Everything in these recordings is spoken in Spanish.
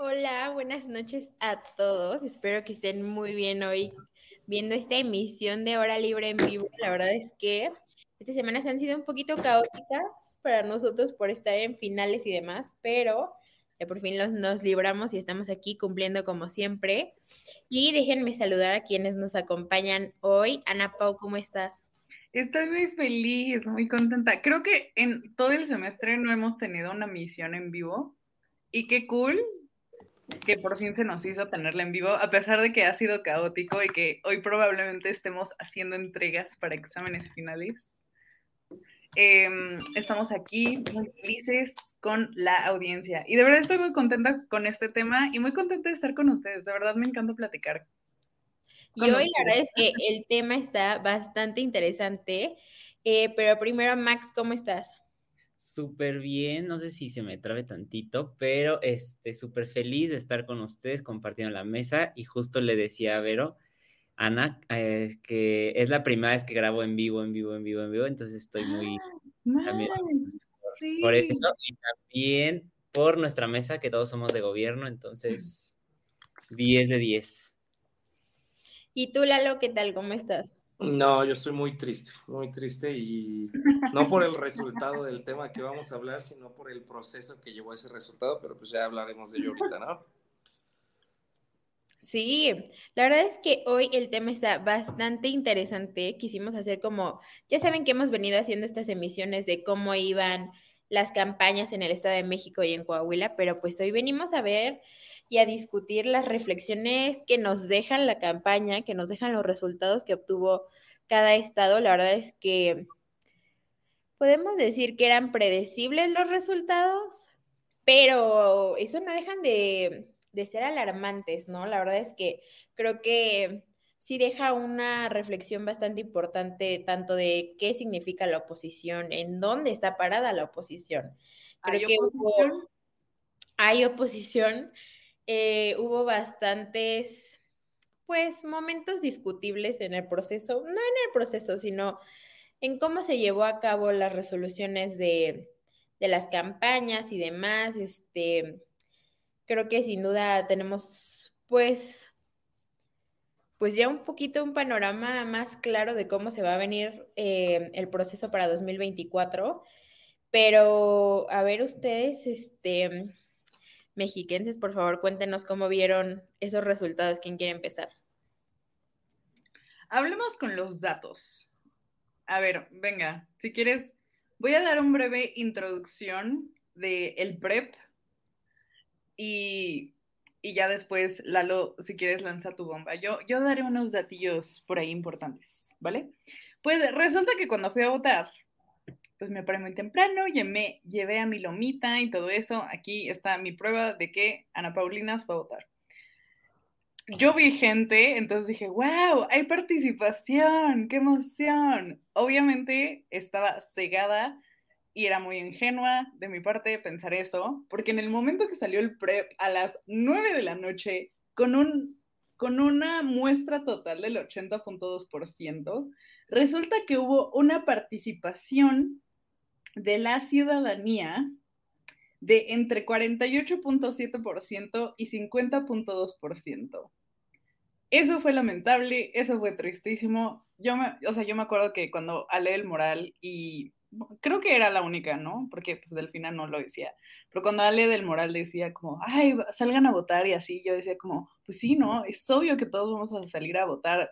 Hola, buenas noches a todos. Espero que estén muy bien hoy viendo esta emisión de Hora Libre en vivo. La verdad es que estas semanas han sido un poquito caóticas para nosotros por estar en finales y demás, pero por fin los, nos libramos y estamos aquí cumpliendo como siempre. Y déjenme saludar a quienes nos acompañan hoy. Ana Pau, ¿cómo estás? Estoy muy feliz, muy contenta. Creo que en todo el semestre no hemos tenido una misión en vivo. Y qué cool que por fin se nos hizo tenerla en vivo, a pesar de que ha sido caótico y que hoy probablemente estemos haciendo entregas para exámenes finales. Em, estamos aquí muy felices con la audiencia y de verdad estoy muy contenta con este tema y muy contenta de estar con ustedes. De verdad me encanta platicar. Y hoy la verdad es que el tema está bastante interesante, eh, pero primero Max, ¿cómo estás? Súper bien, no sé si se me trabe tantito, pero este, súper feliz de estar con ustedes compartiendo la mesa y justo le decía a Vero, Ana, eh, que es la primera vez que grabo en vivo, en vivo, en vivo, en vivo, entonces estoy muy... Ah, también, por, por eso y también por nuestra mesa, que todos somos de gobierno, entonces 10 de 10. ¿Y tú, Lalo, qué tal? ¿Cómo estás? No, yo estoy muy triste, muy triste y no por el resultado del tema que vamos a hablar, sino por el proceso que llevó a ese resultado, pero pues ya hablaremos de ello ahorita, ¿no? Sí, la verdad es que hoy el tema está bastante interesante. Quisimos hacer como, ya saben que hemos venido haciendo estas emisiones de cómo iban las campañas en el Estado de México y en Coahuila, pero pues hoy venimos a ver y a discutir las reflexiones que nos dejan la campaña, que nos dejan los resultados que obtuvo cada estado. La verdad es que podemos decir que eran predecibles los resultados, pero eso no dejan de, de ser alarmantes, ¿no? La verdad es que creo que sí deja una reflexión bastante importante tanto de qué significa la oposición, en dónde está parada la oposición. Creo ¿Hay que oposición? hubo- hay oposición, eh, hubo bastantes, pues, momentos discutibles en el proceso, no en el proceso, sino en cómo se llevó a cabo las resoluciones de, de las campañas y demás. Este, creo que sin duda tenemos, pues, pues ya un poquito un panorama más claro de cómo se va a venir eh, el proceso para 2024. Pero, a ver, ustedes, este, mexiquenses, por favor, cuéntenos cómo vieron esos resultados. ¿Quién quiere empezar? Hablemos con los datos. A ver, venga, si quieres, voy a dar un breve introducción de el PREP y, y ya después, Lalo, si quieres, lanza tu bomba. Yo, yo daré unos datillos por ahí importantes, ¿vale? Pues resulta que cuando fui a votar, pues me paré muy temprano, me llevé a mi lomita y todo eso. Aquí está mi prueba de que Ana Paulina fue a votar. Yo vi gente, entonces dije, wow, hay participación, qué emoción. Obviamente estaba cegada y era muy ingenua de mi parte pensar eso, porque en el momento que salió el PREP a las 9 de la noche, con, un, con una muestra total del 80.2%, resulta que hubo una participación de la ciudadanía de entre 48.7% y 50.2%. Eso fue lamentable, eso fue tristísimo. Yo me, o sea, yo me acuerdo que cuando Ale el Moral y creo que era la única, ¿no? Porque pues Delfina no lo decía. Pero cuando Ale del Moral decía como, ay, salgan a votar y así, yo decía como, pues sí, ¿no? Es obvio que todos vamos a salir a votar.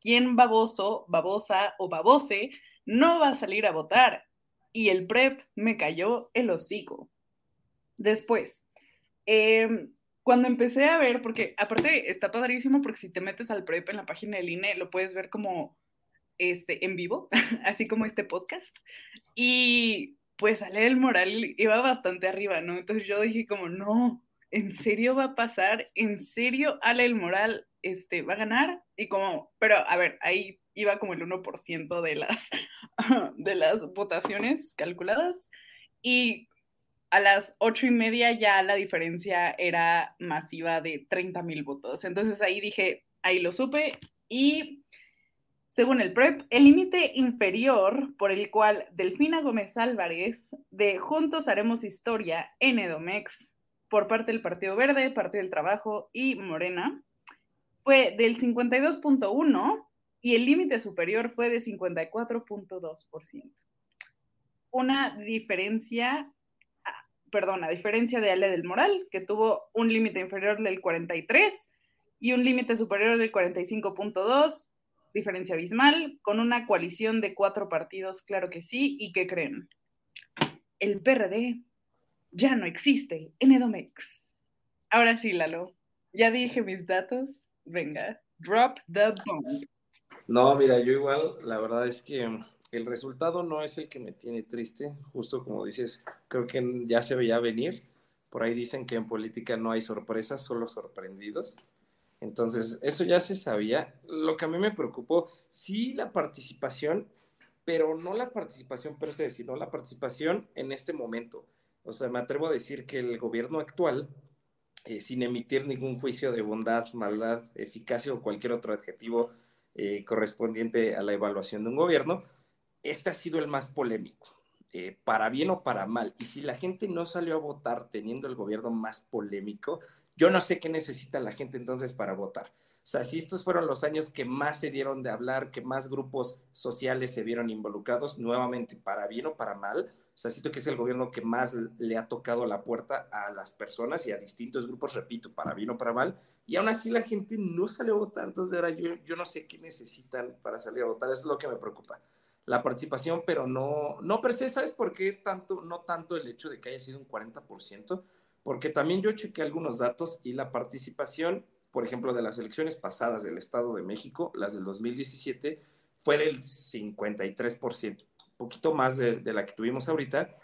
¿Quién baboso, babosa o babose no va a salir a votar? Y el PREP me cayó el hocico. Después, em, cuando empecé a ver, porque aparte está padrísimo porque si te metes al PREP en la página del INE, lo puedes ver como este, en vivo, así como este podcast. Y pues Ale del Moral iba bastante arriba, ¿no? Entonces yo dije como, no, ¿en serio va a pasar? ¿En serio Ale del Moral este, va a ganar? Y como, pero a ver, ahí iba como el 1% de las, de las votaciones calculadas. Y a las ocho y media ya la diferencia era masiva de 30 mil votos. Entonces ahí dije, ahí lo supe. Y según el PREP, el límite inferior por el cual Delfina Gómez Álvarez de Juntos Haremos Historia en Edomex por parte del Partido Verde, Partido del Trabajo y Morena fue del 52.1 y el límite superior fue de 54.2%. Una diferencia, ah, perdón, a diferencia de Ale del Moral, que tuvo un límite inferior del 43 y un límite superior del 45.2 diferencia abismal, con una coalición de cuatro partidos, claro que sí, y ¿qué creen? El PRD ya no existe en Edomex. Ahora sí, Lalo, ya dije mis datos, venga, drop the bomb. No, mira, yo igual, la verdad es que el resultado no es el que me tiene triste, justo como dices, creo que ya se veía venir. Por ahí dicen que en política no hay sorpresas, solo sorprendidos. Entonces, eso ya se sabía. Lo que a mí me preocupó, sí la participación, pero no la participación per se, sino la participación en este momento. O sea, me atrevo a decir que el gobierno actual, eh, sin emitir ningún juicio de bondad, maldad, eficacia o cualquier otro adjetivo eh, correspondiente a la evaluación de un gobierno, este ha sido el más polémico. Eh, para bien o para mal. Y si la gente no salió a votar teniendo el gobierno más polémico, yo no sé qué necesita la gente entonces para votar. O sea, si estos fueron los años que más se dieron de hablar, que más grupos sociales se vieron involucrados, nuevamente, para bien o para mal, sea, siento que es el gobierno que más le ha tocado la puerta a las personas y a distintos grupos, repito, para bien o para mal, y aún así la gente no salió a votar, entonces ahora yo, yo no sé qué necesitan para salir a votar, eso es lo que me preocupa. La participación, pero no, no per ¿sabes por qué tanto, no tanto el hecho de que haya sido un 40%? porque también yo chequé algunos datos y la participación, por ejemplo, de las elecciones pasadas del Estado de México, las del 2017, fue del 53%, un poquito más de, la que tuvimos ahorita,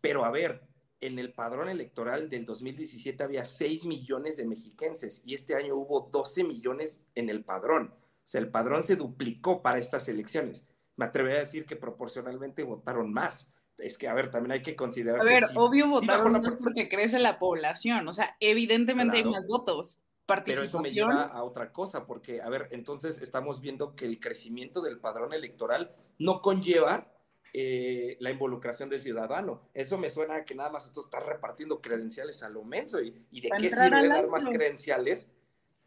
pero a ver, en el padrón electoral del 2017 había 6 millones de mexiquenses y este año hubo 12 millones en el padrón. O sea, el padrón se duplicó para estas elecciones. Me atrevería a decir que proporcionalmente votaron más es que, a ver, también hay que considerar. A ver, obvio votaron más porque crece la población, o sea, evidentemente hay más votos. Pero eso me lleva a otra cosa, porque, a ver, entonces estamos viendo que el crecimiento del padrón electoral no conlleva eh, la involucración del ciudadano. Eso me suena a que nada más esto está repartiendo credenciales a lo menso. ¿Y, de qué sirve dar más credenciales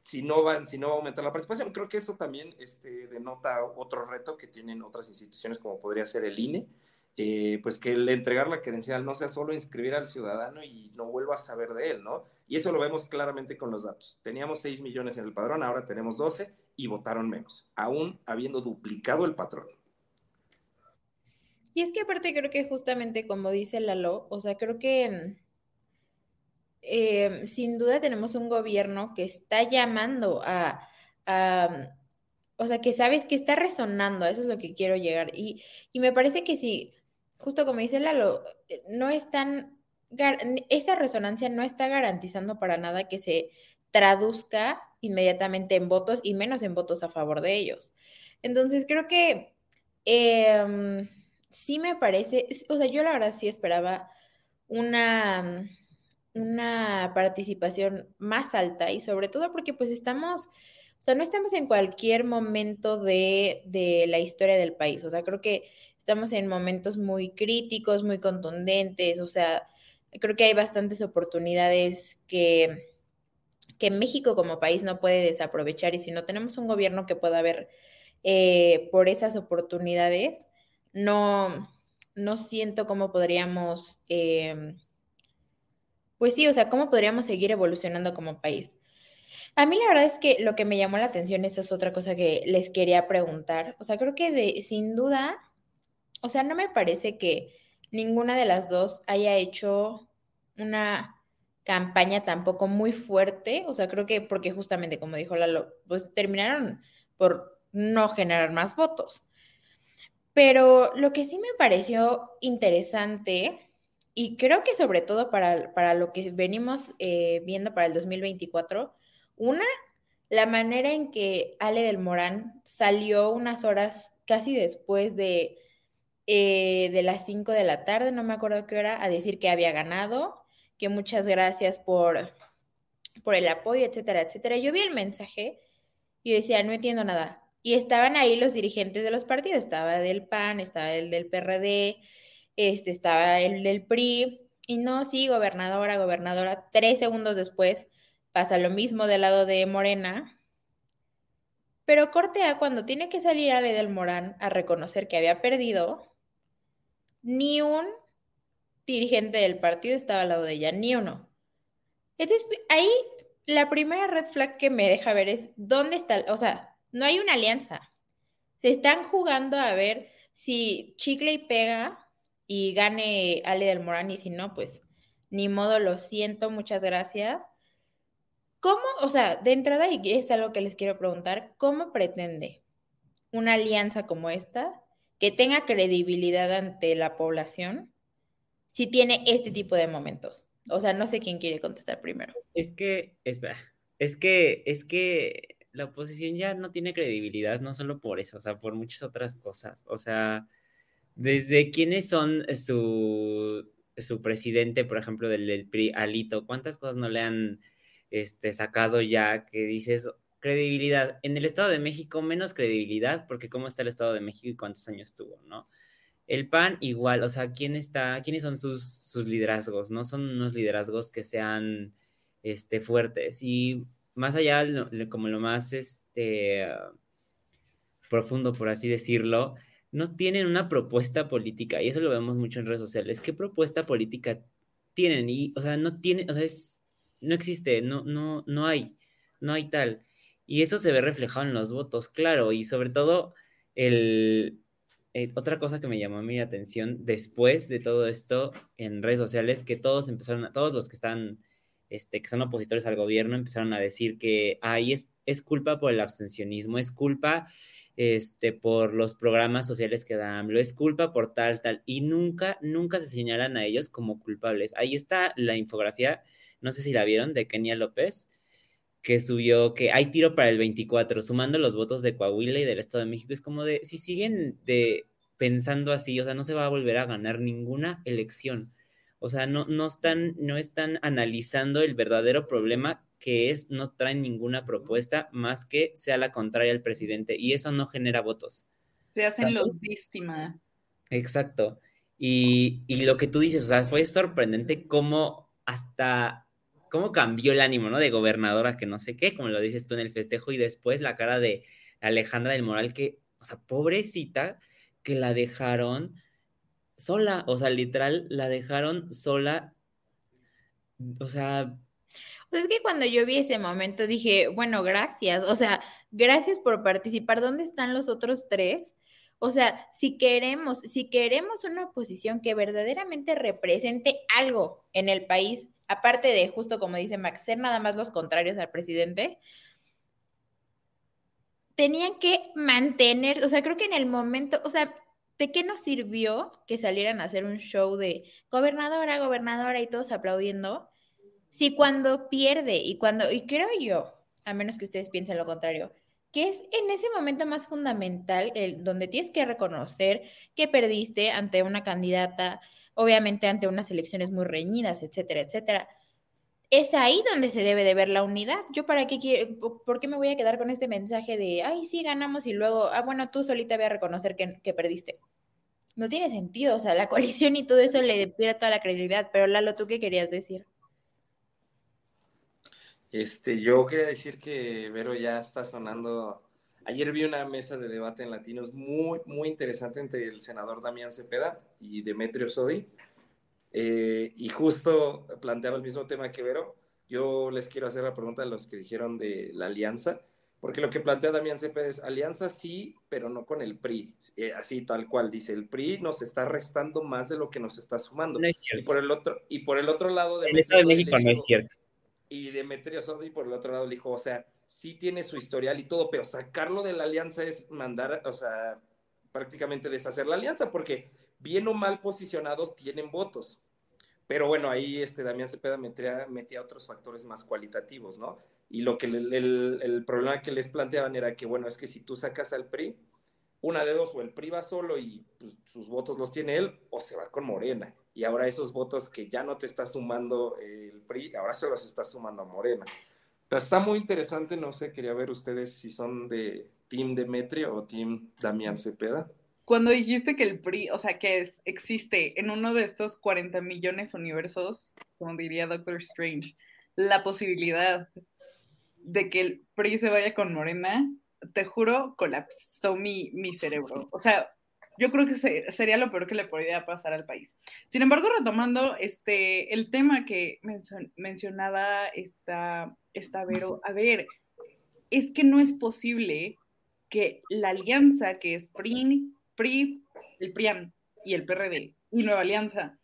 si no, van, si no va a aumentar la participación? Creo que eso también este, denota otro reto que tienen otras instituciones, como podría ser el INE, eh, pues que el entregar la credencial no sea solo inscribir al ciudadano y no vuelva a saber de él, ¿no? Y eso lo vemos claramente con los datos. Teníamos 6 millones en el padrón, ahora tenemos 12 y votaron menos, aún habiendo duplicado el patrón. Y es que aparte creo que justamente como dice Lalo, o sea, creo que eh, sin duda tenemos un gobierno que está llamando a, o sea, que sabes que está resonando, eso es lo que quiero llegar. Y, y me parece que si justo como dice Lalo, eh, no están, esa resonancia no está garantizando para nada que se traduzca inmediatamente en votos y menos en votos a favor de ellos. Entonces creo que em, sí me parece, o sea, yo la verdad sí esperaba una, una participación más alta y sobre todo porque pues estamos, o sea, no estamos en cualquier momento de, de la historia del país, o sea, creo que estamos en momentos muy críticos, muy contundentes, o sea, creo que hay bastantes oportunidades que, que México como país no puede desaprovechar y si no tenemos un gobierno que pueda ver eh, por esas oportunidades, no, no siento cómo podríamos, em, pues sí, o sea, cómo podríamos seguir evolucionando como país. A mí la verdad es que lo que me llamó la atención, esa es otra cosa que les quería preguntar. O sea, creo que de, sin duda, o sea, no me parece que ninguna de las dos haya hecho una campaña tampoco muy fuerte. O sea, creo que porque justamente, como dijo Lalo, pues terminaron por no generar más votos. Pero lo que sí me pareció interesante, y creo que sobre todo para, para lo que venimos eh, viendo para el 2024, una, la manera en que Ale del Morán salió unas horas casi después de, eh, de las 5 de la tarde, no me acuerdo qué hora, a decir que había ganado, que muchas gracias por, por el apoyo, etcétera, etcétera. Yo vi el mensaje y decía, no entiendo nada. Y estaban ahí los dirigentes de los partidos, estaba del PAN, estaba el del PRD, este, estaba el del PRI, y no, sí, gobernadora, gobernadora, tres segundos después Pasa lo mismo del lado de Morena. Pero Cortea, cuando tiene que salir a del Morán a reconocer que había perdido, ni un dirigente del partido estaba al lado de ella, ni uno. Entonces, ahí la primera red flag que me deja ver es dónde está, o sea, no hay una alianza. Se están jugando a ver si chicle y pega y gane Ale del Morán y si no, pues ni modo, lo siento, muchas gracias. ¿Cómo, o sea, de entrada, y es algo que les quiero preguntar, ¿cómo pretende una alianza como esta que tenga credibilidad ante la población si tiene este tipo de momentos? O sea, no sé quién quiere contestar primero. Es que, espera, es que, es que la oposición ya no tiene credibilidad, no solo por eso, o sea, por muchas otras cosas. O sea, desde quiénes son su, su presidente, por ejemplo, del, PRI, Alito, ¿cuántas cosas no le han este, sacado ya que dices credibilidad. En el Estado de México, menos credibilidad, porque cómo está el Estado de México y cuántos años tuvo, ¿no? El PAN igual, o sea, ¿quién está, quiénes son sus, sus liderazgos? No son unos liderazgos que sean este, fuertes. Y más allá, como lo más este, profundo, por así decirlo, no tienen una propuesta política, y eso lo vemos mucho en redes sociales. ¿Qué propuesta política tienen? Y, o sea, no tienen, o sea, es no existe, no, no, no hay, no hay tal. Y eso se ve reflejado en los votos, claro, y sobre todo el, eh, otra cosa que me llamó mi atención después de todo esto en redes sociales, que todos empezaron, todos los que están, este, que son opositores al gobierno, empezaron a decir que ahí es, es culpa por el abstencionismo, es culpa este, por los programas sociales que dan, lo es culpa por tal, tal, y nunca, nunca se señalan a ellos como culpables. Ahí está la infografía no sé si la vieron, de Kenia López, que subió que hay tiro para el 24, sumando los votos de Coahuila y del Estado de México. Es como de, si siguen de pensando así, o sea, no se va a volver a ganar ninguna elección. O sea, no, no, están, no están analizando el verdadero problema que es no traen ninguna propuesta más que sea la contraria al presidente y eso no genera votos. Se hacen los víctimas. Exacto. Y, y, lo que tú dices, o sea, fue sorprendente cómo hasta cómo cambió el ánimo, ¿no? De gobernadora que no sé qué, como lo dices tú en el festejo, y después la cara de Alejandra del Moral, que, o sea, pobrecita, que la dejaron sola, o sea, literal, la dejaron sola, o sea... Pues es que cuando yo vi ese momento dije, bueno, gracias, o sea, gracias por participar, ¿dónde están los otros tres? O sea, si queremos, si queremos una oposición que verdaderamente represente algo en el país, aparte de justo como dice Max, ser nada más los contrarios al presidente, tenían que mantener, o sea, creo que en el momento, o sea, ¿de qué nos sirvió que salieran a hacer un show de gobernadora, gobernadora y todos aplaudiendo? Si cuando pierde y cuando, y creo yo, a menos que ustedes piensen lo contrario, que es en ese momento más fundamental, el, donde tienes que reconocer que perdiste ante una candidata obviamente ante unas elecciones muy reñidas, etcétera, etcétera. Es ahí donde se debe de ver la unidad. Yo para qué quiero, por qué me voy a quedar con este mensaje de, ay, sí, ganamos y luego, ah, bueno, tú solita voy a reconocer que, que perdiste. No tiene sentido, o sea, la coalición y todo eso le pierde toda la credibilidad, pero Lalo, ¿tú qué querías decir? Este, yo quería decir que Vero ya está sonando Ayer vi una mesa de debate en Latinos muy, muy interesante entre el senador Damián Cepeda y Demetrio Sodi. Eh, y justo planteaba el mismo tema que Vero, yo les quiero hacer la pregunta a los que dijeron de la alianza, porque lo que plantea Damián Cepeda es alianza sí, pero no con el PRI, eh, así tal cual, dice, el PRI nos está restando más de lo que nos está sumando. No es cierto. Y por el otro, y por el otro lado... El Estado de México no es cierto. Y Demetrio Sodi por el otro lado le dijo, o sea, sí tiene su historial y todo, pero sacarlo de la alianza es mandar, o sea, prácticamente deshacer la alianza, porque bien o mal posicionados tienen votos. Pero bueno, ahí este Damián Cepeda metía, metía otros factores más cualitativos, ¿no? Y lo que el, el, el, problema que les planteaban era que, bueno, es que si tú sacas al PRI, una de dos, o el PRI va solo y pues, sus votos los tiene él, o se va con Morena. Y ahora esos votos que ya no te está sumando el PRI, ahora se los está sumando a Morena. Pero está muy interesante, no sé, quería ver ustedes si son de Team Demetrio o Team Damián Cepeda. Cuando dijiste que el PRI, o sea, que existe en uno de estos 40 millones universos, como diría Doctor Strange, la posibilidad de que el PRI se vaya con Morena, te juro, colapsó mi, mi cerebro. O sea, yo creo que sería lo peor que le podría pasar al país. Sin embargo, retomando este, el tema que mencionaba esta, esta Vero, a ver, es que no es posible que la alianza que es PRI, PRI, el PRIAN y el PRD y Nueva Alianza,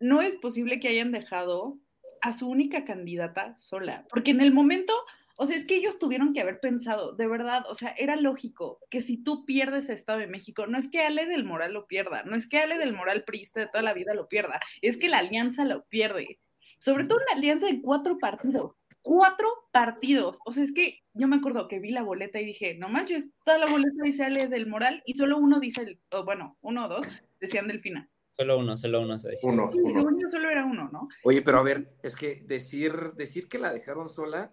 no es posible que hayan dejado a su única candidata sola, porque en el momento o sea, es que ellos tuvieron que haber pensado, de verdad, o sea, era lógico que si tú pierdes Estado de México, no es que Ale del Moral lo pierda, no es que Ale del Moral priista de toda la vida lo pierda, es que la alianza lo pierde. Sobre todo una alianza de cuatro partidos, cuatro partidos. O sea, es que yo me acuerdo que vi la boleta y dije, no manches, toda la boleta dice Ale del Moral y solo uno dice, bueno, uno o dos decían Delfina. Solo uno, solo uno se decía. Uno, sí, Según yo solo era uno, ¿no? Oye, pero a ver, es que decir, decir que la dejaron sola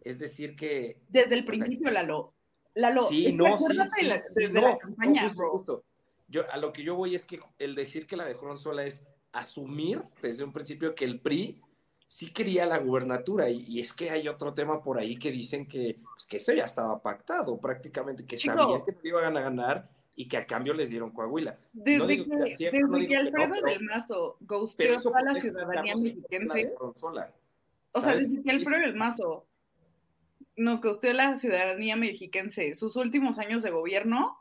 es decir que... Desde el principio, Lalo. Lalo, sí, no, sí, de la, sí, de la campaña, justo, justo. Yo, a lo que yo voy es que el decir que la dejaron sola es asumir desde un principio que el PRI sí quería la gubernatura y, y es que hay otro tema por ahí que dicen que, pues, que eso ya estaba pactado prácticamente, que Chico, sabían que no iban a ganar y que a cambio les dieron Coahuila. Desde no digo que, que sea cierto, desde no que digo que Alfredo no, del Mazo ghosteó a la ciudadanía mexiquense, o sea, desde que Alfredo del Mazo nos ghosteó a la ciudadanía mexiquense sus últimos años de gobierno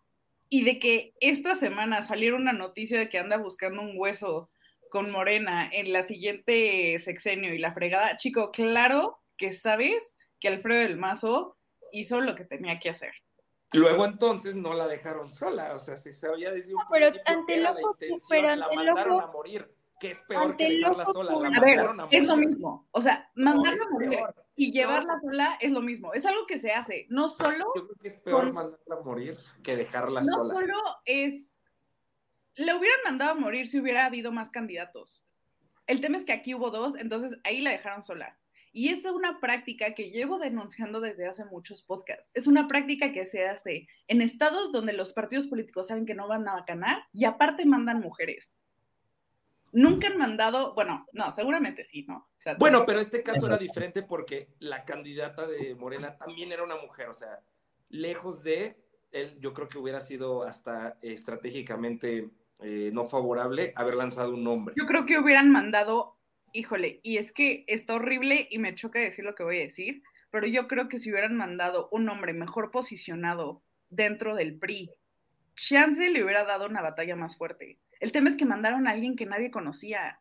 y de que esta semana saliera una noticia de que anda buscando un hueso con Morena en la siguiente sexenio y la fregada, chico, claro que sabes que Alfredo del Mazo hizo lo que tenía que hacer. Luego entonces no la dejaron sola, o sea, se sabía desde un No, pero ante que era el la pero la ante el mandaron ojo- a morir, que es peor ante que el dejarla ojo sola, la. A ver, mandaron a morir. es lo mismo. O sea, mandarla a morir peor, y llevarla peor. sola es lo mismo. Es algo que se hace. No solo, Yo creo que es peor con- mandarla a morir que dejarla no sola. solo es. Le hubieran mandado a morir si hubiera habido más candidatos. El tema es que aquí hubo dos, entonces ahí la dejaron sola. Y es una práctica que llevo denunciando desde hace muchos podcasts. Es una práctica que se hace en estados donde los partidos políticos saben que no van a ganar y aparte mandan mujeres. Nunca han mandado, bueno, no, seguramente sí, ¿no? O sea, Bueno, pero este caso era diferente porque la candidata de Morena también era una mujer, o sea, lejos de él, yo creo que hubiera sido hasta estratégicamente eh, no favorable haber lanzado un nombre. Yo creo que hubieran mandado, híjole, y es que está horrible y me choca decir lo que voy a decir, pero yo creo que si hubieran mandado un hombre mejor posicionado dentro del PRI, chance le hubiera dado una batalla más fuerte. El tema es que mandaron a alguien que nadie conocía.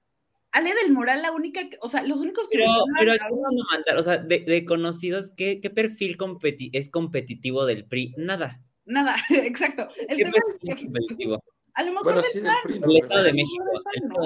Ale del Moral, la única, que- o sea, los únicos que Pero, mandaron pero a- ¿a quién van a mandar? O sea, de, de conocidos, ¿qué, qué perfil competi- es competitivo del PRI? Nada. nada, exacto. El ¿Qué tema es es que competitivo? A lo mejor Bueno, del sí, del PAN, Del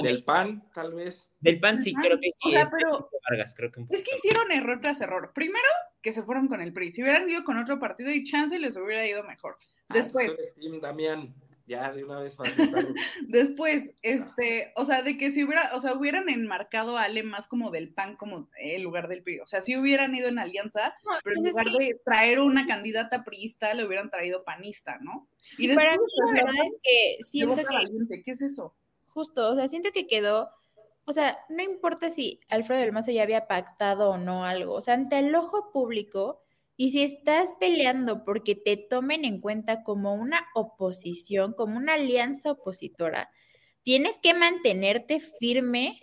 México. PAN, tal vez. Del PAN sí, Ajá. creo que sí. O sea, es pero- Benito Vargas, creo que un Es que hicieron error tras error. Primero, que se fueron con el PRI. Si hubieran ido con otro partido y chance les hubiera ido mejor. Ah, Después, Damián, ya de una vez sentarlo. después, este, o sea, de que si hubiera, o sea, hubieran enmarcado a Ale más como del PAN como en lugar del PRI. O sea, si hubieran ido en alianza, No, pero en pues lugar que- de traer una candidata priista, le hubieran traído panista, ¿no? Y después, para mí la pues, verdad es que siento que Valiente, ¿qué es eso? justo, o sea, siento que quedó, o sea, no importa si Alfredo del Mazo ya había pactado o no algo, o sea, ante el ojo público, y si estás peleando porque te tomen en cuenta como una oposición, como una alianza opositora, tienes que mantenerte firme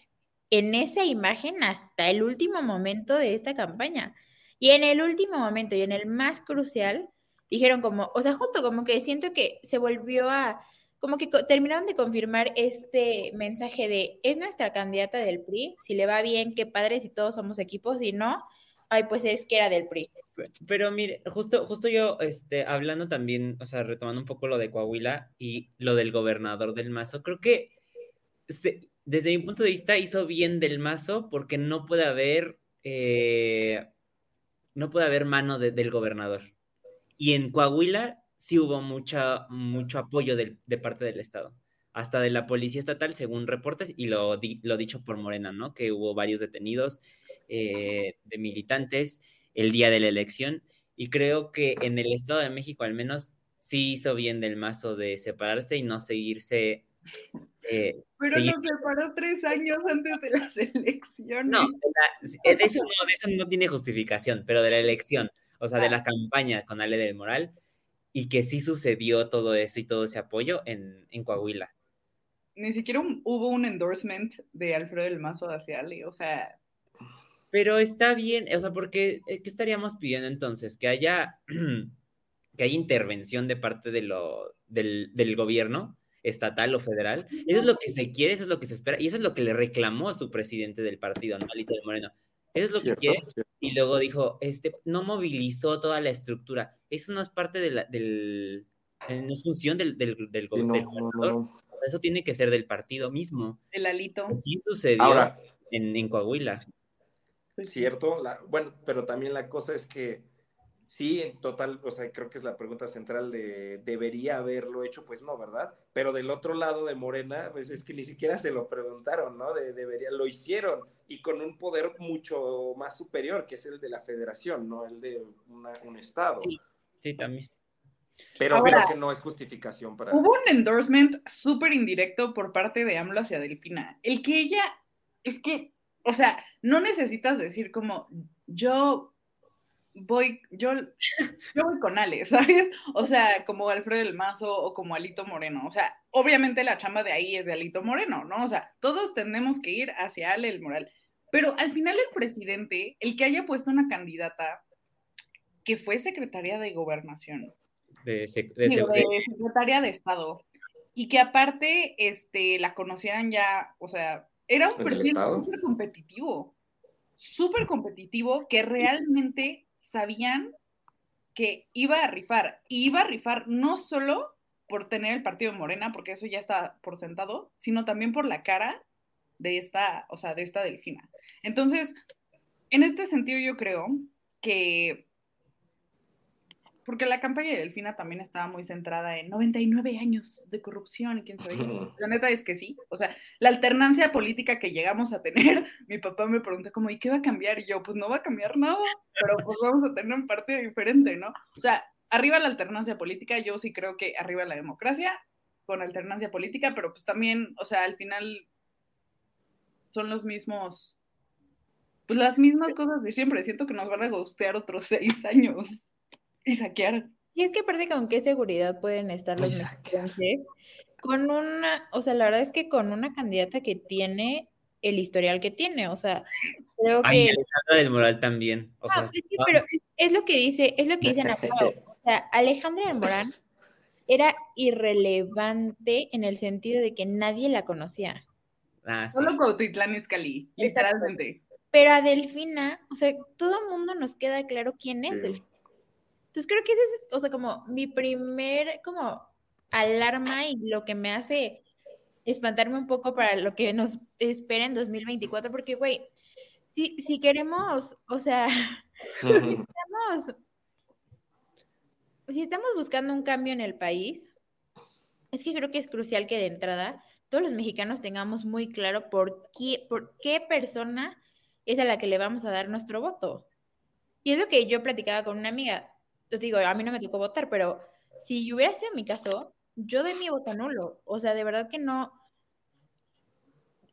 en esa imagen hasta el último momento de esta campaña. Y en el último momento y en el más crucial, dijeron como, o sea, justo como que siento que se volvió a, como que terminaron de confirmar este mensaje de, es nuestra candidata del PRI, si le va bien, qué padre, si todos somos equipos, si no, ay, pues es que era del PRI. Pero mire, justo, justo yo, este, hablando también, o sea, retomando un poco lo de Coahuila y lo del gobernador del Mazo, creo que desde mi punto de vista hizo bien del Mazo porque no puede haber, eh, no puede haber mano del gobernador. Y en Coahuila sí hubo mucha, mucho apoyo de parte del Estado, hasta de la policía estatal, según reportes, y lo, lo dicho por Morena, ¿no? Que hubo varios detenidos eh, de militantes el día de la elección, y creo que en el Estado de México al menos sí hizo bien del mazo de separarse y no seguirse. Eh, Pero nos separó tres años antes de las elecciones. No, de, eso no, de eso no tiene justificación, pero de la elección, o sea, de ah. la campaña con Ale del Moral, y que sí sucedió todo eso y todo ese apoyo en, en Coahuila. Ni siquiera hubo un endorsement de Alfredo del Mazo hacia Ale, o sea. Pero está bien, o sea, porque eh, ¿qué estaríamos pidiendo entonces? Que haya, que haya intervención de parte de lo, del, del gobierno estatal o federal. Eso es lo que se quiere, eso es lo que se espera, y eso es lo que le reclamó a su presidente del partido, ¿no? Alito de Moreno. Eso es lo que quiere. Y luego dijo, este, no movilizó toda la estructura. Eso no es parte de la, del, eh, no es función del, del, del, gobernador. Eso tiene que ser del partido mismo. El alito. Sí sucedió en, en, Coahuila. Es cierto, la, bueno, pero también la cosa es que sí, en total, o sea, creo que es la pregunta central de debería haberlo hecho, pues no, ¿verdad? Pero del otro lado de Morena, pues es que ni siquiera se lo preguntaron, ¿no? De, debería, lo hicieron y con un poder mucho más superior, que es el de la federación, no el de un estado. Sí, también. Pero creo que no es justificación para... Hubo un endorsement súper indirecto por parte de AMLO hacia Delfina. El que ella, es que, o sea, no necesitas decir como, yo voy, yo, yo voy con Ale, ¿sabes? O sea, como Alfredo del Mazo o como Alito Moreno. O sea, obviamente la chamba de ahí es de Alito Moreno, ¿no? O sea, todos tenemos que ir hacia Ale el Moral. Pero al final el presidente, el que haya puesto una candidata que fue secretaria de gobernación, de, secretaria de Estado, y que aparte este, la conocieran ya, o sea, era un perfil súper competitivo, súper competitivo, que realmente sabían que iba a rifar, y iba a rifar no solo por tener el partido de Morena, porque eso ya está por sentado, sino también por la cara de esta, o sea, de esta delfina. Entonces, en este sentido yo creo que porque la campaña de Delfina también estaba muy centrada en 99 años de corrupción y quién sabe. La neta es que sí. O sea, la alternancia política que llegamos a tener, mi papá me pregunta como, ¿y qué va a cambiar? Y yo, pues no va a cambiar nada, pero pues vamos a tener un partido diferente, ¿no? O sea, arriba la alternancia política, yo sí creo que arriba la democracia con alternancia política, pero pues también, o sea, al final son los mismos, pues las mismas cosas de siempre. Siento que nos van a gustear otros seis años. Y saquear. Y es que aparte con qué seguridad pueden estar los mexicanos con una, o sea, la verdad es que con una candidata que tiene el historial que tiene, o sea, creo que... Ay, Alejandra del Moral también, o sea, sí, pero es, lo que dice, es lo que dice Ana o sea, Alejandra del Moral era irrelevante en el sentido de que nadie la conocía. Ah, Solo Cuautitlán Izcalli, literalmente. Pero a Delfina, o sea, todo el mundo nos queda claro quién es Delfina. Entonces creo que ese es, o sea, como mi primer como alarma y lo que me hace espantarme un poco para lo que nos espera en 2024, porque, güey, si, si queremos, o sea, si, estamos, si estamos buscando un cambio en el país, es que creo que es crucial que de entrada todos los mexicanos tengamos muy claro por qué, por qué persona es a la que le vamos a dar nuestro voto. Y es lo que yo platicaba con una amiga les digo, a mí no me tocó votar, pero si hubiera sido mi caso, yo doy mi voto nulo. O sea, de verdad que no.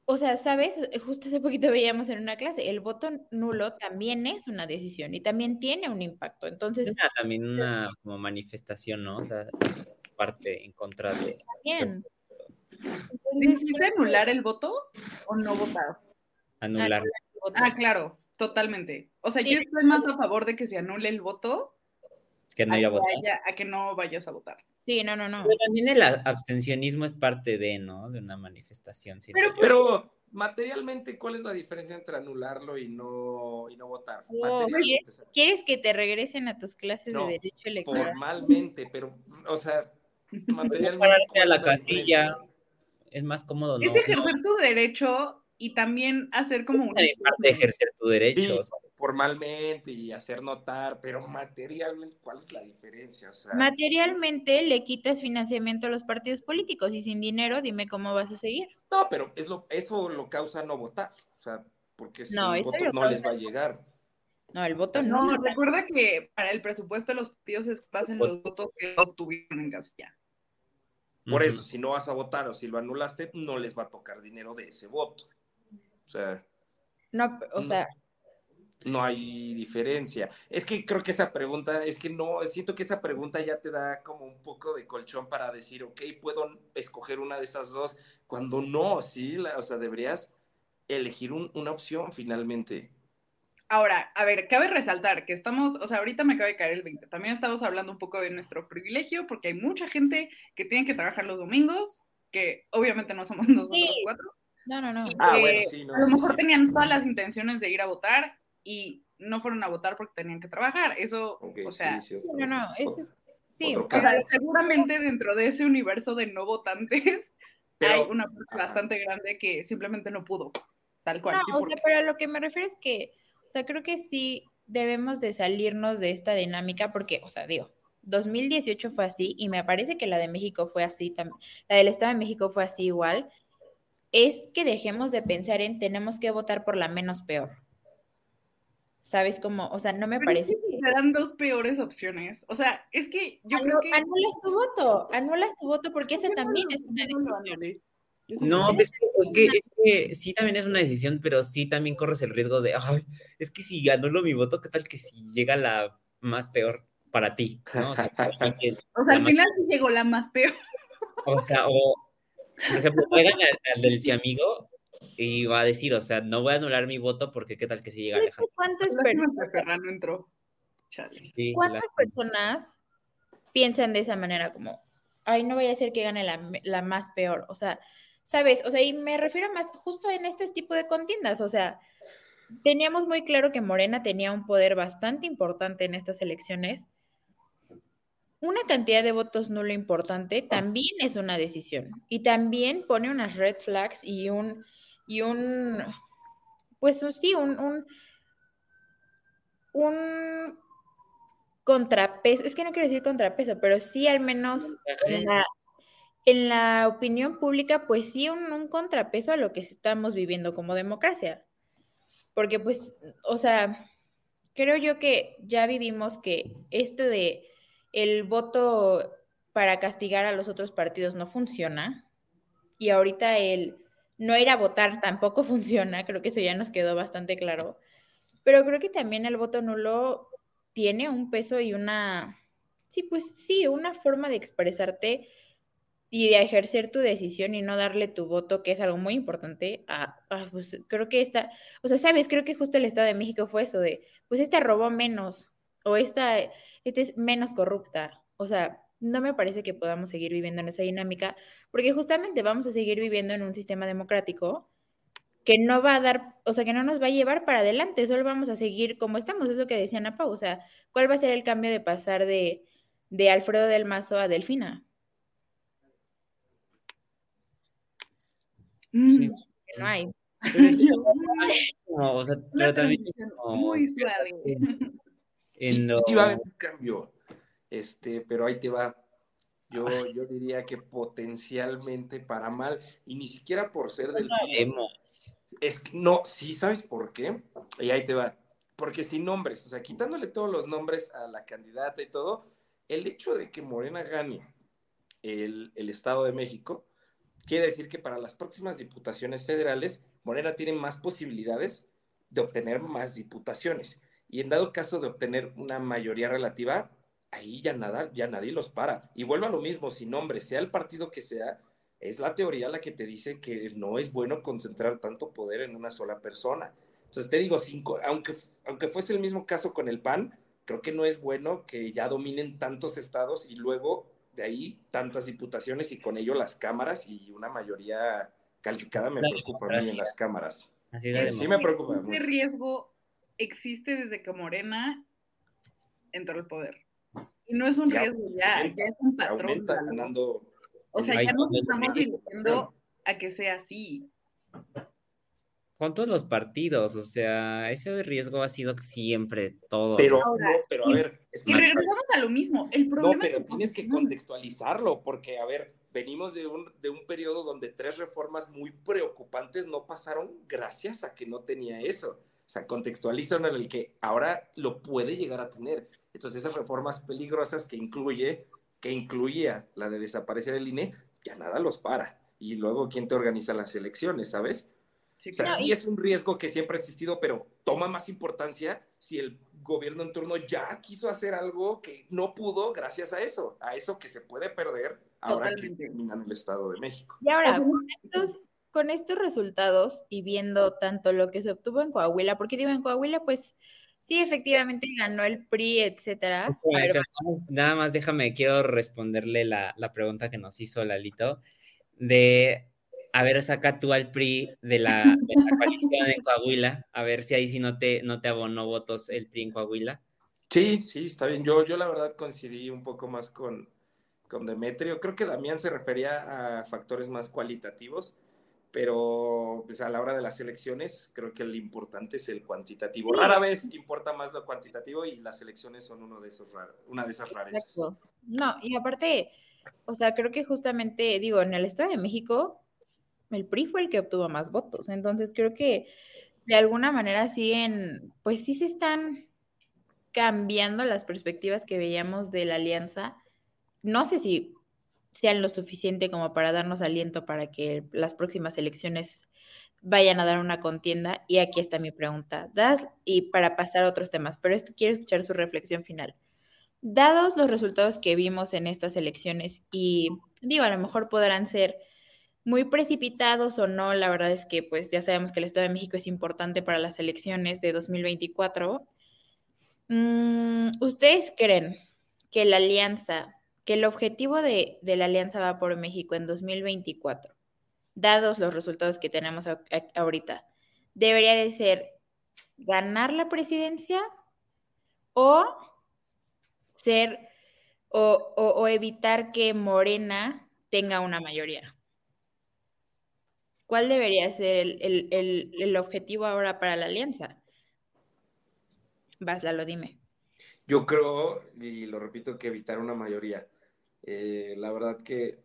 O sea, ¿sabes? Justo hace poquito veíamos en una clase, el voto nulo también es una decisión y también tiene un impacto. Entonces. también una como manifestación, ¿no? O sea, parte en contra de. También. ¿Necesita anular el voto o no votar? anular. Ah, claro, totalmente. O sea, yo estoy más a favor de que se anule el voto que no ir a votar. a que no vayas a votar. Sí, no, no, no. Pero también el abstencionismo es parte de, ¿no? De una manifestación. Pero, pero materialmente, ¿cuál es la diferencia entre anularlo y no, y no votar? Oh, ¿quieres, que te regresen a tus clases de derecho electoral? Formalmente, pero, o sea, materialmente. Pararte a la casilla. Es más cómodo, ¿no? Es ejercer tu derecho y también hacer como una... parte de ejercer tu derecho. Formalmente y hacer notar, pero materialmente, ¿cuál es la diferencia? materialmente le quitas financiamiento a los partidos políticos y sin dinero, dime cómo vas a seguir. No, pero es lo, eso lo causa no votar, o sea, porque si no, el voto no les va a llegar. No, el voto no. No, recuerda que para el presupuesto de los partidos es pasen los votos que obtuvieron en casilla. Por eso, si no vas a votar o si lo anulaste, no les va a tocar dinero de ese voto. O sea. No, o sea. No, hay diferencia. Es que creo que esa pregunta, es que no, siento que esa pregunta ya te da como un poco de colchón para decir, ok, puedo escoger una de esas dos, cuando no, sí, o sea, deberías elegir una opción finalmente. Ahora, a ver, cabe resaltar que estamos, o sea, ahorita me acaba de caer el 20, también estamos hablando un poco de nuestro privilegio, porque hay mucha gente que tiene que trabajar los domingos, que obviamente no somos nosotros cuatro, no, no, no. Ah, a lo mejor tenían todas las intenciones de ir a votar y no fueron a votar porque tenían que trabajar. Eso, o sea, no, no, eso es, sí. O sea, seguramente dentro de ese universo de no votantes hay una parte bastante grande que simplemente no pudo, tal cual. No, o sea, pero a lo que me refiero es que, o sea, creo que sí debemos de salirnos de esta dinámica porque, o sea, digo, 2018 fue así y me parece que la de México fue así también, la del Estado de México fue así igual es que dejemos de pensar en tenemos que votar por la menos peor. ¿Sabes cómo? O sea, no me parece que... Te dan dos peores opciones. O sea, es que yo creo que... Anulas tu voto, anulas tu voto porque esa también es una decisión. No, es que, es que, sí también es una decisión, pero sí también corres el riesgo de, ay, es que si anulo mi voto, ¿qué tal que si llega la más peor para ti? ¿no? O sea, al final sí llegó la más peor. O sea, o, por ejemplo, traigan al, del amigo y va a decir, o sea, no voy a anular mi voto porque qué tal que si llega Alejandro. ¿Cuántas personas? entró. ¿Cuántas personas piensan de esa manera como, ay, no voy a hacer que gane la, la, más peor? O sea, ¿sabes? O sea, y me refiero más justo en este tipo de contiendas, o sea, teníamos muy claro que Morena tenía un poder bastante importante en estas elecciones una cantidad de votos nulo importante también es una decisión y también pone unas red flags y un, y un, pues sí, un, un, un contrapeso, es que no quiero decir contrapeso, pero sí al menos en la, en la opinión pública, pues sí un, un contrapeso a lo que estamos viviendo como democracia. Porque pues, o sea, creo yo que ya vivimos que esto de el voto para castigar a los otros partidos no funciona y ahorita el no ir a votar tampoco funciona, creo que eso ya nos quedó bastante claro, pero creo que también el voto nulo tiene un peso y una, sí, pues sí, una forma de expresarte y de ejercer tu decisión y no darle tu voto, que es algo muy importante, pues creo que esta, o sea, sabes, creo que justo el Estado de México fue eso de, pues este robó menos, o esta, esta es menos corrupta. O sea, no me parece que podamos seguir viviendo en esa dinámica, porque justamente vamos a seguir viviendo en un sistema democrático que no va a dar, o sea, que no nos va a llevar para adelante, solo vamos a seguir como estamos, es lo que decía Ana Pau, o sea, ¿cuál va a ser el cambio de pasar de, de Alfredo del Mazo a Delfina? No hay. No, o sea, pero también muy suave. Sí, va a haber un cambio, este, pero ahí te va. Yo, yo diría que potencialmente para mal, y ni siquiera por ser del Es que no, sí, ¿sabes por qué? Y ahí te va. Porque sin nombres, o sea, quitándole todos los nombres a la candidata y todo, el hecho de que Morena gane el, el Estado de México, quiere decir que para las próximas diputaciones federales, Morena tiene más posibilidades de obtener más diputaciones y en dado caso de obtener una mayoría relativa, ahí ya nada, ya nadie los para. Y vuelvo a lo mismo, sin nombre, sea el partido que sea, es la teoría la que te dice que no es bueno concentrar tanto poder en una sola persona. Entonces te digo, cinco, aunque, aunque fuese el mismo caso con el PAN, creo que no es bueno que ya dominen tantos estados y luego de ahí tantas diputaciones y con ello las cámaras y una mayoría calificada me preocupa a mí en las cámaras. sí me preocupa. Este riesgo existe desde que Morena entró al poder. Y no es un riesgo ya, ya es un patrón. ganando. O sea, ya no estamos dirigiendo a que sea así con todos los partidos, o sea, ese riesgo ha sido siempre todo. Pero, no, pero a ver. y regresamos a lo mismo. El problema no, pero tienes que contextualizarlo, porque, a ver, venimos de un, de un periodo donde tres reformas muy preocupantes no pasaron gracias a que no tenía eso. O sea, contextualizan en el que ahora lo puede llegar a tener. Entonces, esas reformas peligrosas que incluye, que incluía la de desaparecer el INE, ya nada los para. Y luego, ¿quién te organiza las elecciones, sabes? o sea, sí es un riesgo que siempre ha existido, pero toma más importancia si el gobierno en turno ya quiso hacer algo que no pudo gracias a eso, a eso que se puede perder ahora que terminan el Estado de México. Y ahora, con estos, con estos resultados y viendo tanto lo que se obtuvo en Coahuila, porque digo en Coahuila, pues sí, efectivamente ganó el PRI, etcétera. Nada más déjame, quiero responderle la, la pregunta que nos hizo Lalito de a ver, saca tú al PRI de la, coalición en Coahuila, a ver si ahí sí no te, no te abonó votos el PRI en Coahuila. Sí, sí, está bien. Yo, yo la verdad coincidí un poco más con, con Demetrio. Creo que Damián se refería a factores más cualitativos, pero pues, a la hora de las elecciones creo que el importante es el cuantitativo. Rara vez importa más lo cuantitativo y las elecciones son uno de esos una de esas rarezas. No, y aparte, o sea, creo que justamente, digo, en el Estado de México el PRI fue el que obtuvo más votos. Entonces creo que de alguna manera siguen, pues sí se están cambiando las perspectivas que veíamos de la alianza. No sé si sean lo suficiente como para darnos aliento para que las próximas elecciones vayan a dar una contienda. Y aquí está mi pregunta. Das, y para pasar a otros temas, pero quiero escuchar su reflexión final. Dados los resultados que vimos en estas elecciones, y digo, a lo mejor podrán ser muy precipitados o no, la verdad es que pues ya sabemos que el Estado de México es importante para las elecciones de 2024. Mm, ¿Ustedes creen que la alianza, que el objetivo de, la alianza va por México en 2024, dados los resultados que tenemos ahorita, debería de ser ganar la presidencia o ser o, o evitar que Morena tenga una mayoría? ¿Cuál debería ser el, objetivo ahora para la alianza? Vas, lo dime. Yo creo, y lo repito, que evitar una mayoría. Eh, la verdad que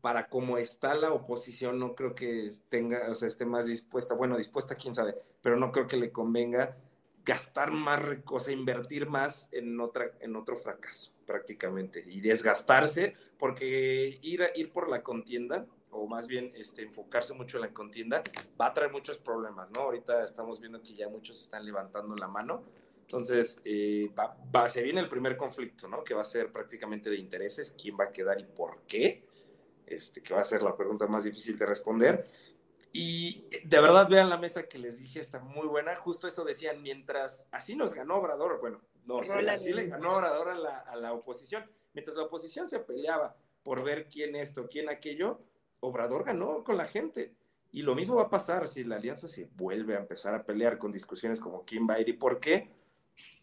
para cómo está la oposición, no creo que tenga, o sea, esté más dispuesta, bueno, dispuesta, quién sabe, pero no creo que le convenga gastar más, o sea, invertir más en, otra, en otro fracaso, prácticamente, y desgastarse, porque ir, ir por la contienda o más bien este, enfocarse mucho en la contienda, va a traer muchos problemas, ¿no? Ahorita estamos viendo que ya muchos están levantando la mano. Entonces, eh, va, se viene el primer conflicto, ¿no? Que va a ser prácticamente de intereses, quién va a quedar y por qué, este, que va a ser la pregunta más difícil de responder. Y de verdad, vean la mesa que les dije, está muy buena. Justo eso decían, mientras así nos ganó Obrador, bueno, no, así le ganó Obrador a la, a la oposición. Mientras la oposición se peleaba por ver quién esto, quién aquello, Obrador ganó con la gente. Y lo mismo va a pasar si la alianza se vuelve a empezar a pelear con discusiones como quién va a ir y por qué,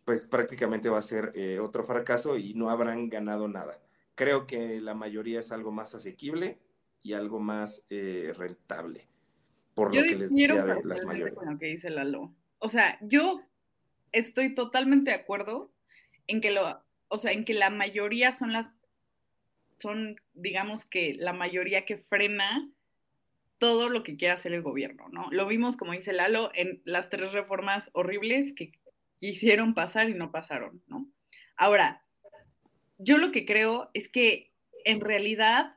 pues prácticamente va a ser eh, otro fracaso y no habrán ganado nada. Creo que la mayoría es algo más asequible y algo más eh, rentable, por lo que les decía de las mayorías. Con lo que dice Lalo. O sea, yo estoy totalmente de acuerdo en que lo, o sea, en que la mayoría son las son, digamos que, la mayoría que frena todo lo que quiera hacer el gobierno, ¿no? Lo vimos, como dice Lalo, en las tres reformas horribles que quisieron pasar y no pasaron, ¿no? Ahora, yo lo que creo es que en realidad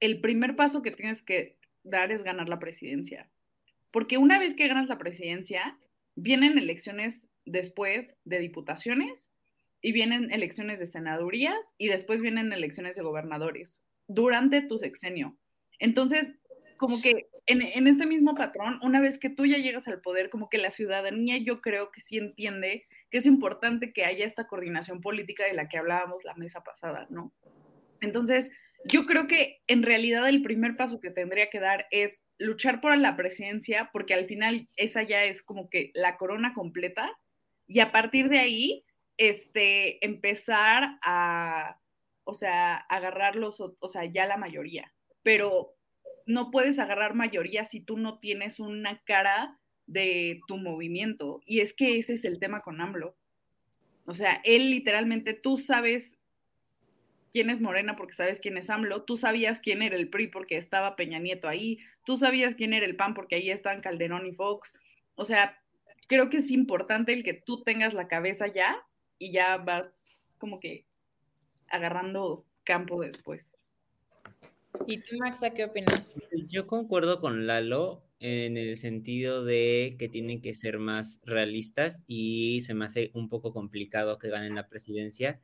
el primer paso que tienes que dar es ganar la presidencia. Porque una vez que ganas la presidencia, vienen elecciones después de diputaciones y vienen elecciones de senadurías y después vienen elecciones de gobernadores. durante tu sexenio. Entonces, como que en, en, este mismo patrón, una vez que tú ya llegas al poder, como que la ciudadanía yo creo que sí entiende que es importante que haya esta coordinación política de la que hablábamos la mesa pasada, ¿no? Entonces, yo creo que en realidad el primer paso que tendría que dar es luchar por la presidencia, porque al final esa ya es como que la corona completa, y a partir de ahí, este, empezar a, o sea, agarrar los, o sea, ya la mayoría, pero no puedes agarrar mayoría si tú no tienes una cara de tu movimiento, y es que ese es el tema con AMLO. O sea, él literalmente, tú sabes quién es Morena porque sabes quién es AMLO, tú sabías quién era el PRI porque estaba Peña Nieto ahí, tú sabías quién era el PAN porque ahí están Calderón y Fox. O sea, creo que es importante el que tú tengas la cabeza ya y ya vas como que agarrando campo después. ¿Y tú, Maxa, qué opinas? Yo concuerdo con Lalo en el sentido de que tienen que ser más realistas y se me hace un poco complicado que ganen la presidencia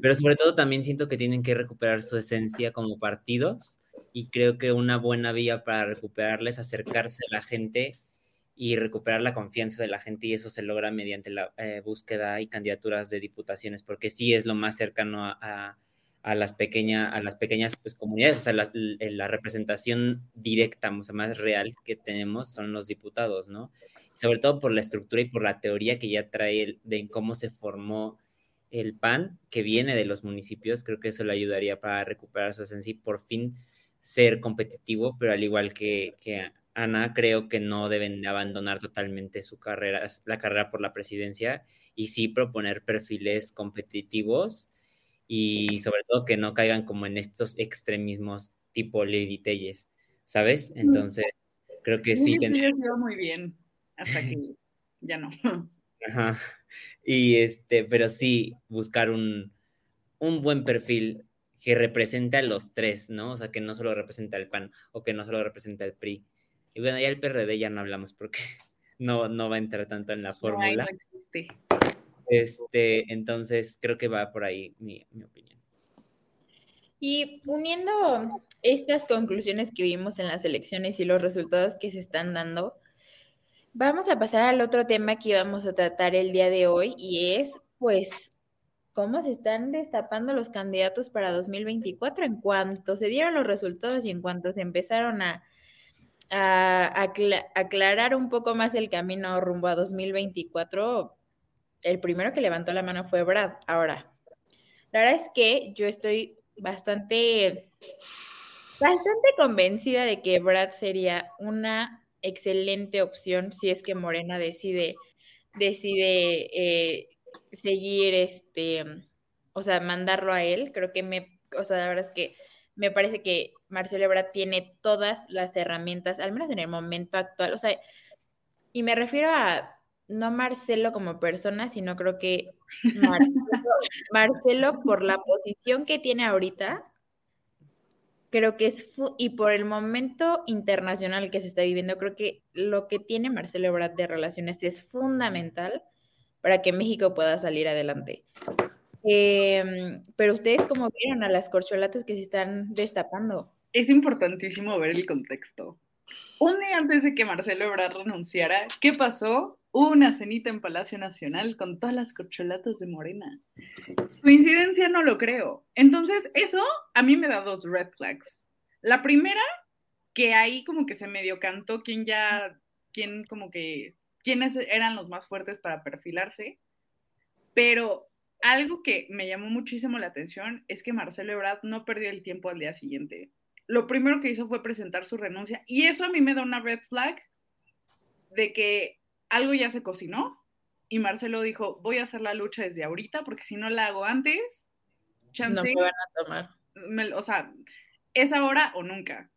pero sobre todo también siento que tienen que recuperar su esencia como partidos y creo que una buena vía para recuperarles es acercarse a la gente y recuperar la confianza de la gente y eso se logra mediante la eh, búsqueda y candidaturas de diputaciones porque sí es lo más cercano a, a, las, pequeña, a las pequeñas pues, comunidades, o sea, la, la, representación directa, o sea, más real que tenemos son los diputados, ¿no? Sobre todo por la estructura y por la teoría que ya trae de cómo se formó el PAN que viene de los municipios, creo que eso le ayudaría para recuperar su esencia y por fin ser competitivo, pero al igual que, que Ana, creo que no deben abandonar totalmente su carrera, la carrera por la presidencia y sí proponer perfiles competitivos y sobre todo que no caigan como en estos extremismos tipo Lady Telles, ¿sabes? Entonces, creo que sí. Sí, muy bien, hasta que ya no. Ajá. Y este, pero sí buscar un, un buen perfil que represente a los tres, ¿no? O sea, que no solo representa al PAN o que no solo representa al PRI. Y bueno, ya el PRD ya no hablamos porque no, no va a entrar tanto en la fórmula. No, existe. Este, entonces creo que va por ahí mi, opinión. Y uniendo estas conclusiones que vimos en las elecciones y los resultados que se están dando, Vamos a pasar al otro tema que íbamos a tratar el día de hoy y es, pues, cómo se están destapando los candidatos para 2024 en cuanto se dieron los resultados y en cuanto se empezaron a, aclarar un poco más el camino rumbo a 2024. El primero que levantó la mano fue Brad. Ahora, la verdad es que yo estoy bastante, bastante convencida de que Brad sería una excelente opción si es que Morena decide, decide eh, seguir este, o sea, mandarlo a él. Creo que me, o sea, la verdad es que me parece que Marcelo Ebrard tiene todas las herramientas, al menos en el momento actual, o sea, y me refiero a no Marcelo como persona, sino creo que Marcelo por la posición que tiene ahorita, creo que es, y por el momento internacional que se está viviendo, creo que lo que tiene Marcelo Ebrard de relaciones es fundamental para que México pueda salir adelante. Em, pero ustedes, ¿cómo vieron a las corcholatas que se están destapando? Es importantísimo ver el contexto. Un día antes de que Marcelo Ebrard renunciara, ¿qué pasó? Una cenita en Palacio Nacional con todas las corcholatas de Morena. Coincidencia no lo creo. Entonces, eso a mí me da dos red flags. La primera, que ahí como que se medio cantó quién ya, quién como que, quiénes eran los más fuertes para perfilarse. Pero algo que me llamó muchísimo la atención es que Marcelo Ebrard no perdió el tiempo al día siguiente. Lo primero que hizo fue presentar su renuncia y eso a mí me da una red flag de que algo ya se cocinó y Marcelo dijo, voy a hacer la lucha desde ahorita porque si no la hago antes, chance, no me van a tomar. o sea, es ahora o nunca.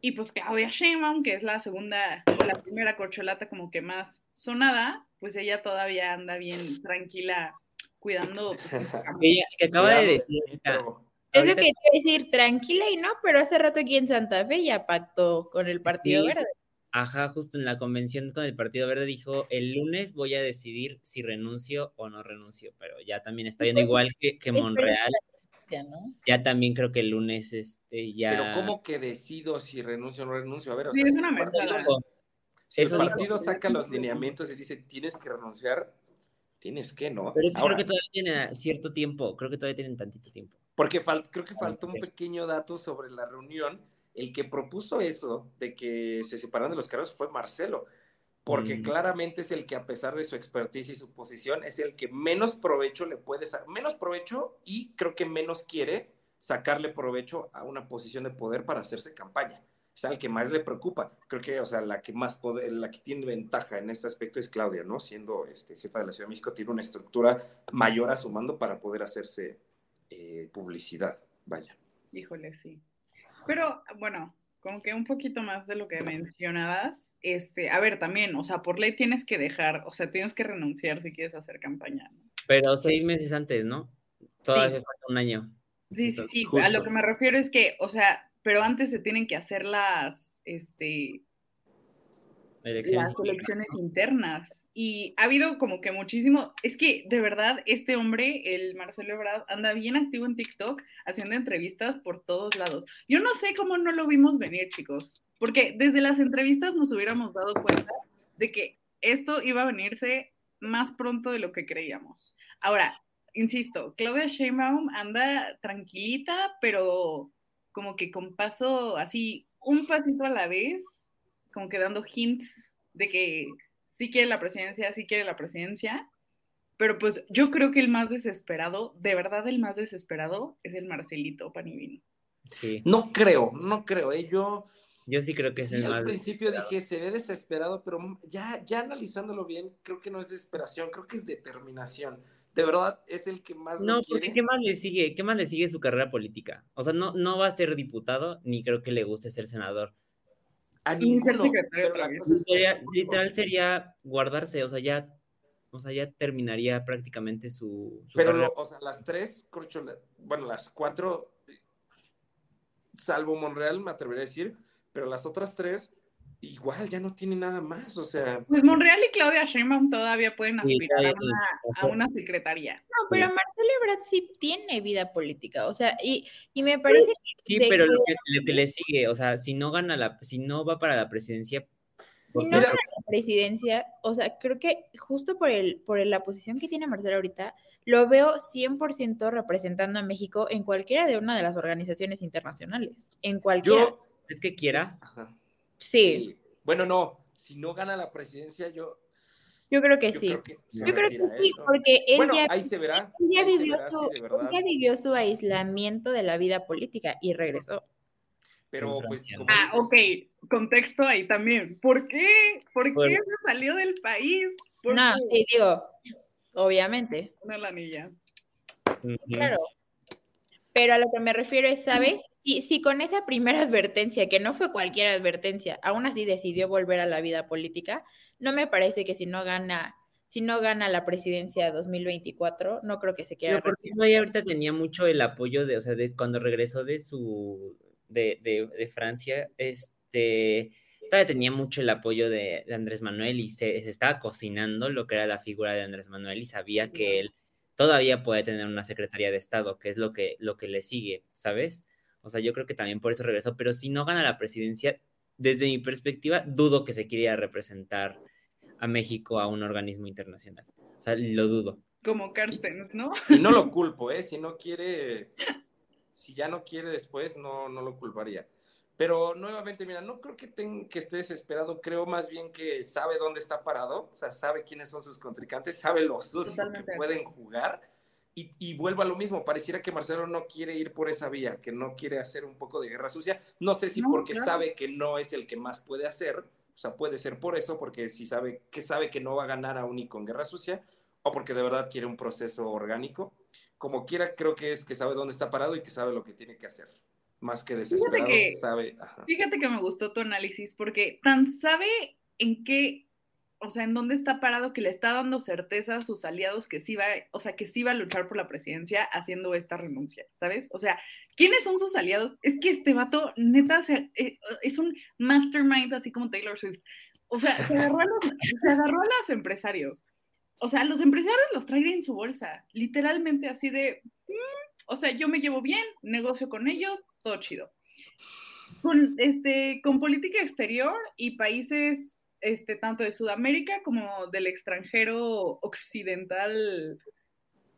Y pues Claudia Sheinbaum, que es la segunda o la primera corcholata como que más sonada, pues ella todavía anda bien tranquila cuidando. Pues, ella que acaba de decir. Es lo que te iba a decir, tranquila y no, pero hace rato aquí en Santa Fe ya pactó con el Partido Verde. Ajá, justo en la convención con el Partido Verde dijo, el lunes voy a decidir si renuncio o no renuncio, pero ya también está viendo igual que, que Monreal. ¿no? Ya también creo que el lunes este ya. Pero ¿cómo que decido si renuncio o no renuncio? A ver, o Sí, sea, es si una el partido- mezclada. Si el Eso partido saca los lineamientos y dice tienes que renunciar, tienes que, ¿no? Pero es que Ahora, creo que todavía tienen cierto tiempo, creo que todavía tienen tantito tiempo. Porque fal- creo que falta un sí. pequeño dato sobre la reunión. El que propuso eso de que se separaran de los cargos fue Marcelo, porque Mm. claramente es el que a pesar de su expertise y su posición es el que menos provecho le puede sa- menos provecho y creo que menos quiere sacarle provecho a una posición de poder para hacerse campaña. Es al que más le preocupa. Creo que, o sea, la que más poder, la que tiene ventaja en este aspecto es Claudia, ¿no? Siendo este, jefa de la Ciudad de México, tiene una estructura mayor a su mando para poder hacerse eh, publicidad. Vaya. Híjole, sí. Pero bueno, como que un poquito más de lo que mencionabas, este, a ver, también, o sea, por ley tienes que dejar, o sea, tienes que renunciar si quieres hacer campaña. ¿no? Pero seis meses antes, ¿no? Todavía falta un año. Sí, sí, Entonces, sí. A justo. lo que me refiero es que, o sea, pero antes se tienen que hacer las, este, Elecciones. las elecciones internas. Y ha habido como que muchísimo, es que de verdad este hombre, el Marcelo Ebrard, anda bien activo en TikTok haciendo entrevistas por todos lados. Yo no sé cómo no lo vimos venir, chicos, porque desde las entrevistas nos hubiéramos dado cuenta de que esto iba a venirse más pronto de lo que creíamos. Ahora, insisto, Claudia Sheinbaum anda tranquilita, pero como que con paso así, un pasito a la vez, como que dando hints de que sí quiere la presidencia, sí quiere la presidencia, pero pues yo creo que el más desesperado, de verdad el más desesperado, es el Marcelito Panivino. Sí. No creo, no creo. ¿eh? Yo, Yo sí creo que es sí, el al más. principio dije, se ve desesperado, pero ya, ya analizándolo bien, creo que no es desesperación, creo que es determinación. De verdad, es el que más No, porque quiere. ¿qué más le sigue? ¿Qué más le sigue su carrera política? O sea, no, no va a ser diputado, ni creo que le guste ser senador. A Y ser ninguno, secretario pero otra la vez. cosa es que Sería- a ninguno. literal sería guardarse, o sea, ya, o sea, ya terminaría prácticamente su, su Pero, lo- o sea, las tres, bueno, las cuatro, salvo Monreal, me atrevería a decir, pero las otras tres, igual, ya no tienen nada más, o sea, Pues Monreal y Claudia Sheinbaum todavía pueden aspirar a una, a una secretaría. No, pero Marcelo Ebrard sí tiene vida política, o sea, y, y me parece que Sí, pero que- lo que, lo que le sigue, o sea, si no gana la, si no va para la presidencia, ¿por si no gana la presidencia, o sea, creo que justo por el por la posición que tiene Marcelo ahorita, lo veo 100% representando a México en cualquiera de una de las organizaciones internacionales, en cualquiera. yo, es que quiera, ajá, sí, bueno, no, si no gana la presidencia, yo, yo creo que yo sí. creo que se Yo creo que sí, porque él Bueno, ya, ahí se verá, él ya ahí se vivió verá su, si de él verdad, ya vivió su aislamiento de la vida política y regresó. pero pues. Ah, dices, ok, contexto ahí también. ¿Por qué? ¿Por Bueno. qué se salió del país? ¿Por No, qué? sí, digo, obviamente. Una lanilla. Claro. Pero a lo que me refiero es, ¿sabes? Si, si con esa primera advertencia, que no fue cualquier advertencia, aún así decidió volver a la vida política, no me parece que si no gana, si no gana la presidencia 2024, no creo que se quiera porque todavía ahorita tenía mucho el apoyo de, o sea, de cuando regresó de su, de, de, de Francia, este, todavía tenía mucho el apoyo de, de Andrés Manuel y se, se estaba cocinando lo que era la figura de Andrés Manuel y sabía que él todavía puede tener una secretaría de Estado, que es lo que, lo que le sigue, ¿sabes? O sea, yo creo que también por eso regresó, pero si no gana la presidencia, desde mi perspectiva, dudo que se quiera representar a México a un organismo internacional. O sea, lo dudo. Como Carstens, ¿no? y no lo culpo, ¿eh? Si no quiere, si ya no quiere después, no, no lo culparía. Pero nuevamente, mira, no creo que, ten- que esté desesperado, creo más bien que sabe dónde está parado, o sea, sabe quiénes son sus contrincantes, sabe lo sucio Totalmente. que pueden jugar y, y vuelvo a lo mismo, pareciera que Marcelo no quiere ir por esa vía, que no quiere hacer un poco de guerra sucia, no sé si No, porque claro. sabe que no es el que más puede hacer, o sea, puede ser por eso, porque si sabe que sabe que no va a ganar aún y con guerra sucia, o porque de verdad quiere un proceso orgánico, como quiera, creo que es que sabe dónde está parado y que sabe lo que tiene que hacer. Más que desesperado, que- sabe. ajá. Fíjate que me gustó tu análisis porque tan sabe en qué, o sea, en dónde está parado que le está dando certeza a sus aliados que sí va, o sea, que sí va a luchar por la presidencia haciendo esta renuncia, ¿sabes? O sea, ¿quiénes son sus aliados? Es que este vato, neta, eh, es un mastermind así como Taylor Swift. O sea, se agarró a los, se agarró a los empresarios. O sea, los empresarios los trae en su bolsa, literalmente así de, "Mm, O sea, yo me llevo bien, negocio con ellos, todo chido. Con, este, con política exterior y países este, tanto de Sudamérica como del extranjero occidental,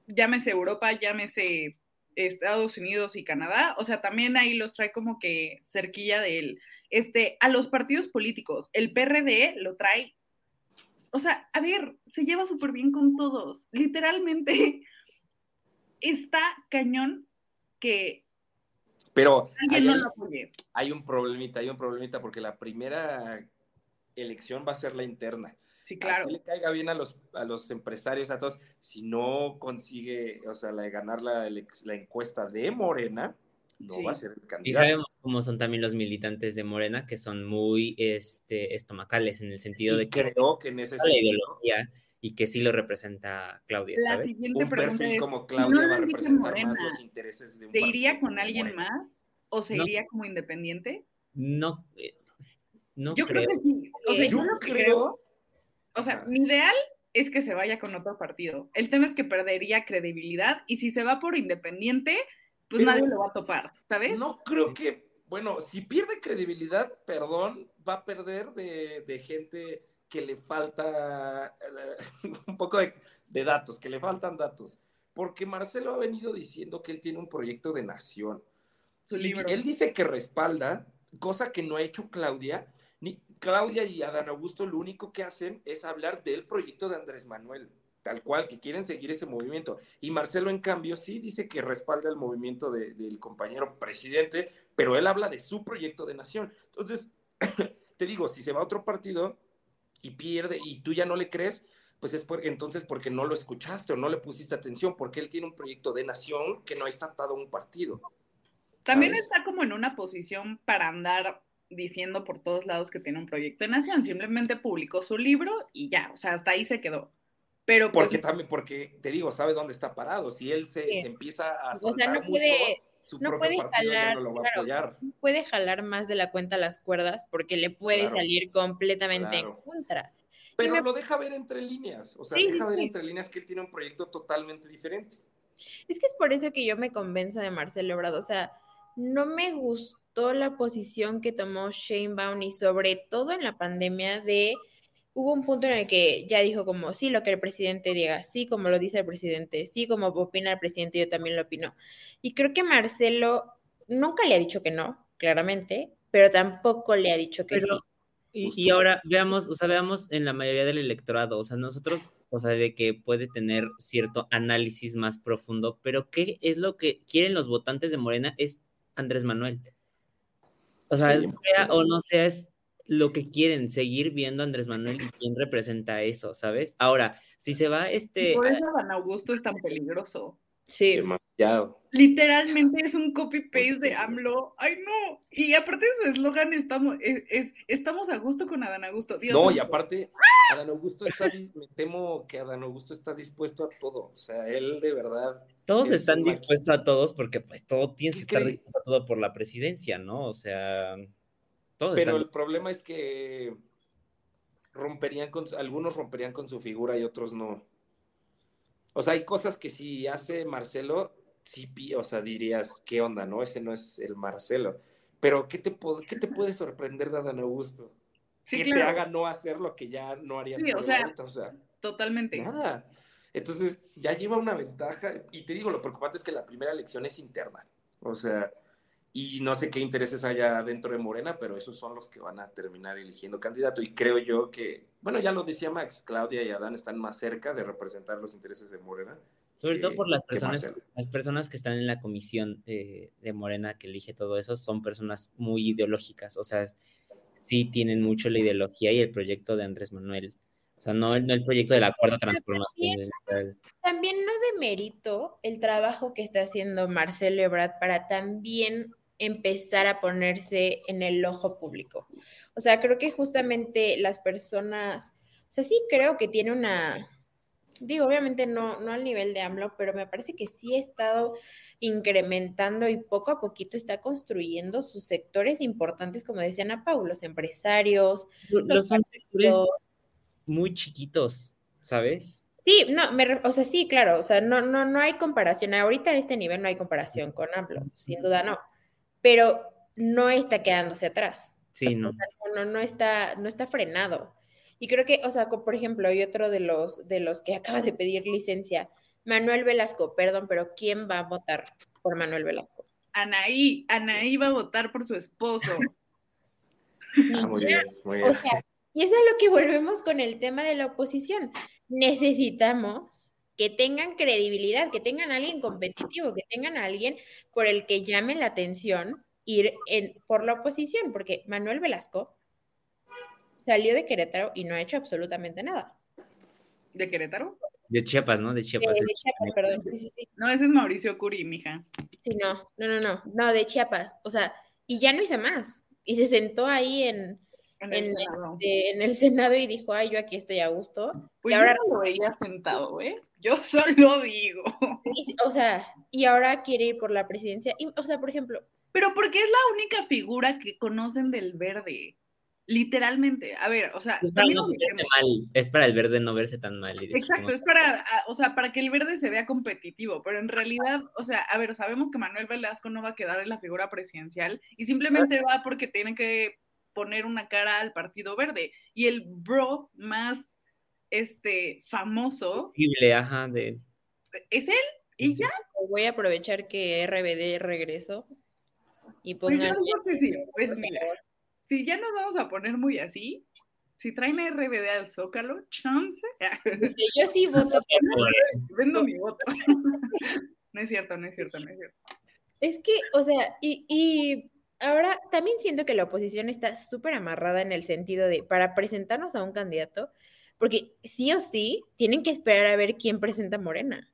llámese Europa, llámese Estados Unidos y Canadá, o sea, también ahí los trae como que cerquilla del, este, a los partidos políticos, el PRD lo trae, o sea, a ver, se lleva súper bien con todos, literalmente está cañón que pero hay, no lo apoye. hay un problemita, hay un problemita porque la primera elección va a ser la interna. Sí, claro. Así le caiga bien a los, a los empresarios, a todos. Si no consigue, o sea, la de ganar la, la encuesta de Morena, no Sí. va a ser el Y candidato. sabemos cómo son también los militantes de Morena, que son muy este, estomacales en el sentido Y de que creo que en ese la sentido, ideología y que sí lo representa Claudia, La ¿sabes? siguiente un pregunta perfil es, como Claudia no va a representar más Morena, los intereses de un ¿se iría con alguien Morena. más o se No. iría como independiente? No, eh, no yo creo. creo. que sí. O sea, Eh, yo, yo lo que creo- creo, o sea, mi ideal es que se vaya con otro partido. El tema es que perdería credibilidad y si se va por independiente, pues Pero- nadie lo va a topar, ¿sabes? No creo que, bueno, si pierde credibilidad, perdón, va a perder de, de gente que le falta eh, un poco de, de datos, que le faltan datos. Porque Marcelo ha venido diciendo que él tiene un proyecto de nación. Su Si libro. él dice que respalda, cosa que no ha hecho Claudia, ni Claudia y Adán Augusto lo único que hacen es hablar del proyecto de Andrés Manuel, tal cual, que quieren seguir ese movimiento. Y Marcelo, en cambio, sí dice que respalda el movimiento de- del compañero presidente, pero él habla de su proyecto de nación. Entonces, te digo, si se va a otro partido y pierde y tú ya no le crees, pues es por- entonces porque no lo escuchaste o no le pusiste atención, porque él tiene un proyecto de nación que no está atado a un partido. También ¿sabes? está como en una posición para andar diciendo por todos lados que tiene un proyecto de nación. Simplemente publicó su libro y ya, o sea, hasta ahí se quedó. Pero pues, Porque también, porque te digo, sabe dónde está parado. Si él se, Sí. se empieza a O sea, no mucho, puede- su no propio puede partido ya jalar, no lo va a apoyar. puede jalar más de la cuenta las cuerdas porque le puede Claro. salir completamente Claro. en contra. Pero me- lo deja ver entre líneas. O sea, Sí, sí, deja ver sí. entre líneas que él tiene un proyecto totalmente diferente. Es que es por eso que yo me convenzo de Marcelo Ebrard. O sea, no me gustó la posición que tomó Sheinbaum y sobre todo en la pandemia de... Hubo un punto en el que ya dijo como, sí, lo que el presidente diga, sí, como lo dice el presidente, sí, como opina el presidente, yo también lo opino. Y creo que Marcelo nunca le ha dicho que no, claramente, pero tampoco le ha dicho que Pero- sí. Y, y ahora veamos, o sea, veamos en la mayoría del electorado, o sea, nosotros, o sea, de que puede tener cierto análisis más profundo, pero ¿qué es lo que quieren los votantes de Morena? Es Andrés Manuel. O sea, Sí, sea sí. o no sea, es lo que quieren, seguir viendo a Andrés Manuel y quién representa eso, ¿sabes? Ahora, si se va este... por eso Dan Augusto es tan peligroso. Sí. Demasiado. Literalmente es un copy-paste de AMLO. ¡Ay, no! Y aparte de su eslogan, estamos, es, es- estamos a gusto con Adán Augusto. Dios No, y aparte, Adán Augusto está, me temo que Adán Augusto está dispuesto a todo. O sea, él de verdad. Todos es están dispuestos a todos porque pues todo tienes que ¿Qué estar dispuesto a todo por la presidencia, ¿no? O sea, todos Pero están el problema es que romperían con, algunos romperían con su figura y otros no. O sea, hay cosas que si hace Marcelo, sí, pi- o sea, dirías, ¿qué onda, no? Ese no es el Marcelo. Pero, ¿qué te, qué te puede sorprender de Adán Augusto? Sí, que te haga no hacer lo que ya no harías Sí, por o sea, ahorita, o sea, Totalmente. nada. Entonces, ya lleva una ventaja. Y te digo, lo preocupante es que la primera elección es interna. O sea, y no sé qué intereses haya dentro de Morena, pero esos son los que van a terminar eligiendo candidato. Y creo yo que, bueno, ya lo decía Max, Claudia y Adán están más cerca de representar los intereses de Morena. Sobre que- todo por las personas, las personas que están en la comisión eh, de Morena que elige todo eso, son personas muy ideológicas, o sea, sí tienen mucho la ideología y el proyecto de Andrés Manuel. O sea, no el, no el proyecto de la cuarta transformación. digital. También no demerito el trabajo que está haciendo Marcelo Ebrard para también empezar a ponerse en el ojo público. O sea, creo que justamente las personas, o sea, sí creo que tiene una, digo, obviamente no, no al nivel de AMLO, pero me parece que sí ha estado incrementando y poco a poquito está construyendo sus sectores importantes, como decían a Pau, los empresarios, Los los sectores muy chiquitos, ¿sabes? Sí, Sí, no, me, o sea, sí, claro, o sea, no, no, no hay comparación. Ahorita a este nivel no hay comparación con AMLO, sin duda no. Pero no está quedándose atrás. Sí, no. O sea, no, no, está, no está frenado. Y creo que, o sea, por ejemplo, hay otro de los, de los que acaba de pedir licencia, Manuel Velasco, perdón, pero ¿quién va a votar por Manuel Velasco? Anaí, Anaí va a votar por su esposo. Ah, muy bien, muy bien. O sea, y es lo que volvemos con el tema de la oposición. Necesitamos que tengan credibilidad, que tengan a alguien competitivo, que tengan a alguien por el que llame la atención ir en, por la oposición, porque Manuel Velasco salió de Querétaro y no ha hecho absolutamente nada. ¿De Querétaro? De Chiapas, ¿no? De Chiapas. Eh, de Chiapas, perdón. Sí, sí, sí. No, ese es Mauricio Curi, mija. Sí, no, no, no, no, no, de Chiapas. O sea, y ya no hice más. Y se sentó ahí en, En en, el Senado. este, en el Senado y dijo, ay, yo aquí estoy a gusto. Pues y ahora, yo no lo veía sentado, ¿eh? Yo solo digo. y- o sea, y ahora quiere ir por la presidencia. Y, o sea, por ejemplo, Pero porque es la única figura que conocen del verde. Literalmente. A ver, o sea, Es para no verse mal, es para el verde no verse tan mal. y decir Exacto, como, es para, o sea, para que el verde se vea competitivo, pero en realidad, o sea, a ver, sabemos que Manuel Velasco no va a quedar en la figura presidencial y simplemente va porque tiene que poner una cara al Partido Verde. Y el bro más, este, famoso Posible, ajá, de... es él y ya. voy a aprovechar que RBD regresó y Pues yo pongan... digo que sí, pues mira, si ya nos vamos a poner muy así, si traen a RBD al Zócalo, chance, Dice, yo sí voto por vendo mi voto. No es cierto, no es cierto, no es cierto. Es que, o sea, y, y ahora también siento que la oposición está súper amarrada en el sentido de, para presentarnos a un candidato, porque sí o sí tienen que esperar a ver quién presenta Morena.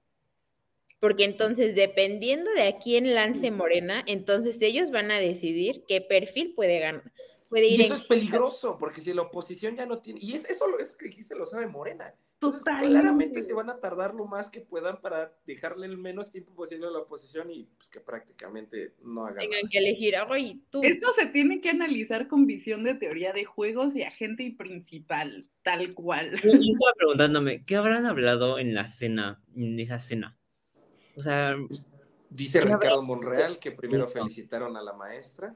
Porque entonces, dependiendo de a quién lance Morena, entonces ellos van a decidir qué perfil puede ganar. Puede ir Y eso en- es peligroso, porque si la oposición ya no tiene, y es, eso, lo- eso que dijiste lo sabe Morena. Entonces, claramente se van a tardar lo más que puedan para dejarle el menos tiempo posible a la oposición y pues que prácticamente no hagan tengan nada. que elegir, ay, tú. Esto se tiene que analizar con visión de teoría de juegos y agente y principal, tal cual. Yo, estaba preguntándome, ¿qué habrán hablado en la cena, en esa cena? O sea, Dice. Ricardo Monreal que primero Justo. felicitaron a la maestra.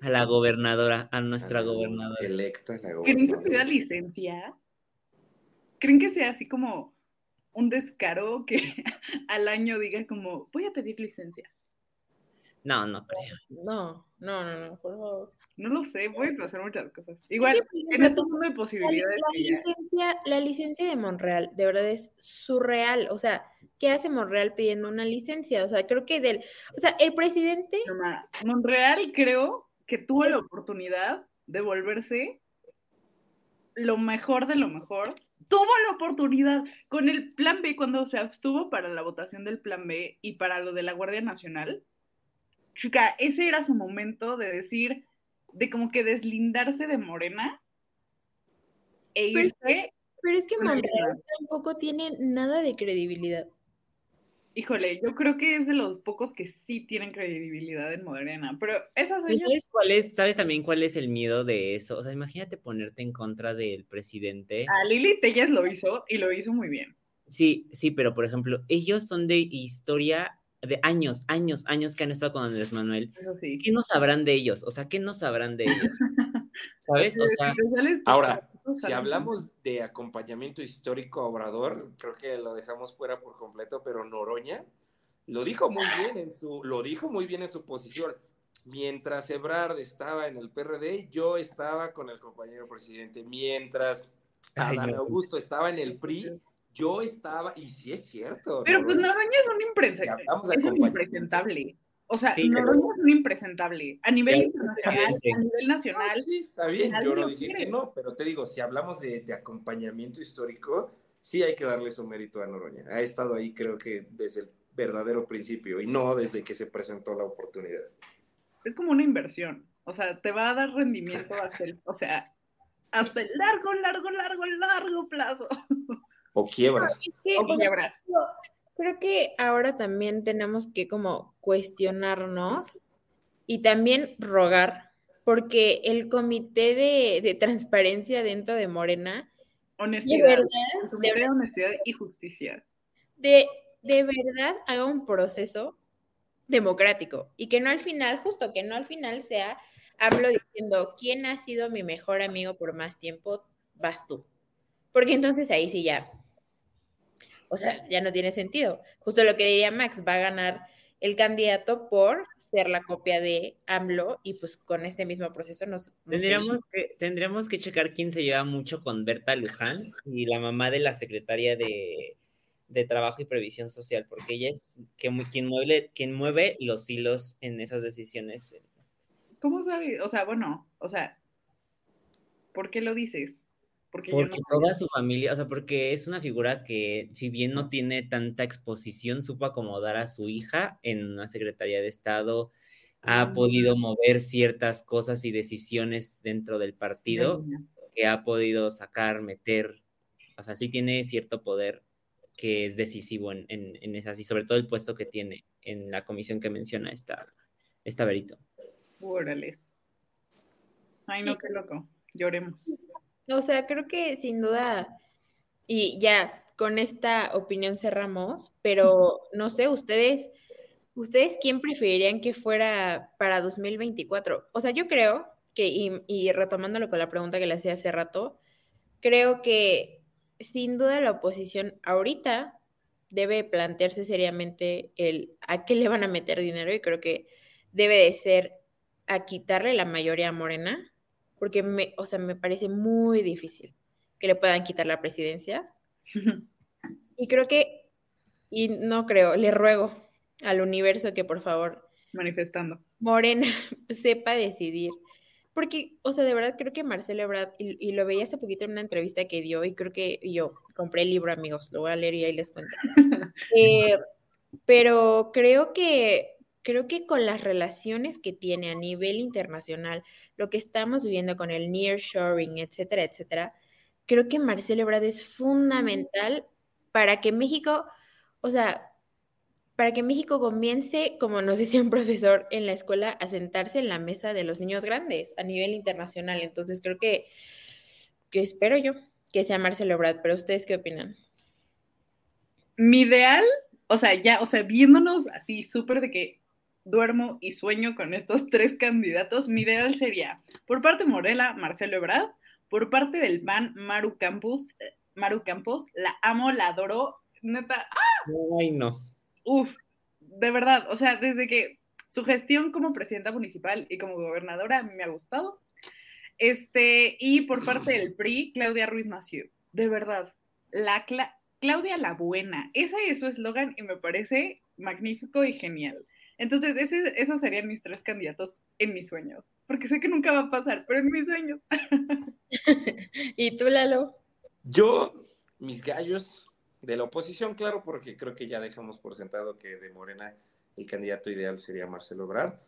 a la gobernadora, a nuestra a la gobernadora. Electa, la ¿Creen que pida gobernadora. licencia? ¿Creen que sea así como un descaro que al año diga como, voy a pedir licencia? No, no creo. No, no, no, no, por favor. No lo sé, puede pasar muchas cosas. Igual, en ejemplo, este mundo de La, posibilidades la ya- licencia, la licencia de Monreal, de verdad es surreal. O sea, ¿qué hace Monreal pidiendo una licencia? O sea, creo que del, o sea, el presidente, Toma, Monreal creo que tuvo la oportunidad de volverse lo mejor de lo mejor. Tuvo la oportunidad con el plan B cuando se abstuvo para la votación del plan B y para lo de la Guardia Nacional. Chica, ese era su momento de decir, de como que deslindarse de Morena e irse. pero es que Monreal tampoco tiene nada de credibilidad. Híjole, yo creo que es de los pocos que sí tienen credibilidad en Morena, pero esa soy ¿Y yo. ¿Sabes cuál es? ¿Sabes también cuál es el miedo de eso? O sea, imagínate ponerte en contra del presidente. A Lili Telles lo hizo y lo hizo muy bien. Sí, sí, pero por ejemplo, ellos son de historia de años, años, años que han estado con Andrés Manuel. Eso sí. ¿Qué no sabrán de ellos? O sea, ¿qué no sabrán de ellos? ¿Sabes? O sea, Ahora, si hablamos de acompañamiento histórico a Obrador, creo que lo dejamos fuera por completo, pero Noroña lo dijo muy bien en su, lo dijo muy bien en su posición. Mientras Ebrard estaba en el PRD, yo estaba con el compañero presidente. Mientras Adán. Augusto estaba en el PRI, yo estaba, y sí es cierto. Pero pues Noroña. Es un, es un impresentable. O sea, Sí, pero- Noroña es un impresentable. A nivel Pero- internacional, a nivel nacional. No, sí, está bien, yo no lo dije quiere. que no, pero te digo, si hablamos de, de acompañamiento histórico, sí hay que darle su mérito a Noroña. Ha estado ahí creo que desde el verdadero principio y no desde que se presentó la oportunidad. Es como una inversión. O sea, te va a dar rendimiento hasta el, o sea, hasta el largo, largo, largo, largo plazo. O quiebra. O quiebra. Creo que ahora también tenemos que como cuestionarnos y también rogar, porque el comité de, de transparencia dentro de Morena Honestidad. De verdad, de verdad, honestidad y justicia. De, de verdad haga un proceso democrático y que no al final, justo que no al final sea hablo diciendo quién ha sido mi mejor amigo por más tiempo, vas tú. Porque entonces ahí sí ya, o sea, ya no tiene sentido. Justo lo que diría Max, va a ganar el candidato por ser la copia de AMLO y pues con este mismo proceso nos... tendríamos, que, tendríamos que checar quién se lleva mucho con Berta Luján y la mamá de la secretaria de, de Trabajo y Previsión Social, porque ella es quien mueve, quien mueve los hilos en esas decisiones. ¿Cómo sabe? O sea, bueno, o sea, ¿por qué lo dices? Porque, toda su familia, o sea, porque es una figura que, si bien no tiene tanta exposición, supo acomodar a su hija en una secretaría de Estado, ha mm. podido mover ciertas cosas y decisiones dentro del partido, que ha podido sacar, meter, o sea, sí tiene cierto poder que es decisivo en, en, esas, y sobre todo el puesto que tiene en la comisión que menciona esta, esta Verito. Órale. Ay, no, qué loco. Lloremos. O sea, creo que sin duda, y ya con esta opinión cerramos, pero no sé, ustedes, ustedes quién preferirían que fuera para 2024? O sea, yo creo que, y, y retomándolo con la pregunta que le hacía hace rato, creo que sin duda la oposición ahorita debe plantearse seriamente el a qué le van a meter dinero y creo que debe de ser a quitarle la mayoría a Morena porque me, o sea, me parece muy difícil que le puedan quitar la presidencia. y creo que, y no creo, le ruego al universo que por favor... Manifestando. Morena sepa decidir. Porque, o sea, de verdad creo que Marcelo Ebrard, y, lo veía hace poquito en una entrevista que dio, y creo que yo compré el libro, amigos, lo voy a leer y ahí les cuento. Eh, pero creo que creo que con las relaciones que tiene a nivel internacional, lo que estamos viviendo con el nearshoring, etcétera, etcétera, creo que Marcelo Ebrard es fundamental para que México, o sea, para que México comience, como nos decía un profesor en la escuela, a sentarse en la mesa de los niños grandes a nivel internacional. Entonces creo que, que espero yo que sea Marcelo Ebrard, pero ustedes qué opinan? Mi ideal, o sea, ya, o sea, viéndonos así súper de que duermo y sueño con estos tres candidatos, mi ideal sería, por parte de Morela, Marcelo Ebrard, por parte del PAN, Maru Campos, eh, Maru Campos, la amo, la adoro, neta. ¡ah! Ay, no. Uf, de verdad, o sea, desde que su gestión como presidenta municipal y como gobernadora me ha gustado. Este, y por parte del PRI, Claudia Ruiz Massieu, de verdad, la Claudia la Buena, ese es su eslogan y me parece magnífico y genial. Entonces, esos serían mis tres candidatos en mis sueños, porque sé que nunca va a pasar, pero en mis sueños. ¿Y tú, Lalo? Yo, mis gallos de la oposición, claro, porque creo que ya dejamos por sentado que de Morena el candidato ideal sería Marcelo Obrar.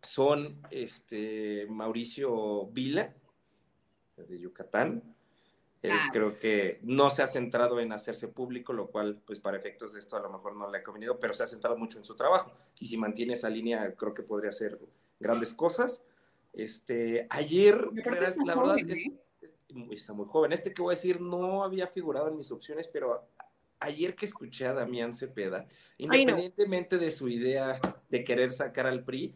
Son este, Mauricio Vila, de Yucatán, Ah. Creo que no se ha centrado en hacerse público, lo cual, pues para efectos de esto a lo mejor no le ha convenido, pero se ha centrado mucho en su trabajo. Y si mantiene esa línea, creo que podría hacer grandes cosas. Este, ayer, la verdad, ¿eh? está muy joven. Este que voy a decir no había figurado en mis opciones, pero ayer que escuché a Damián Cepeda, independientemente de su idea de querer sacar al PRI,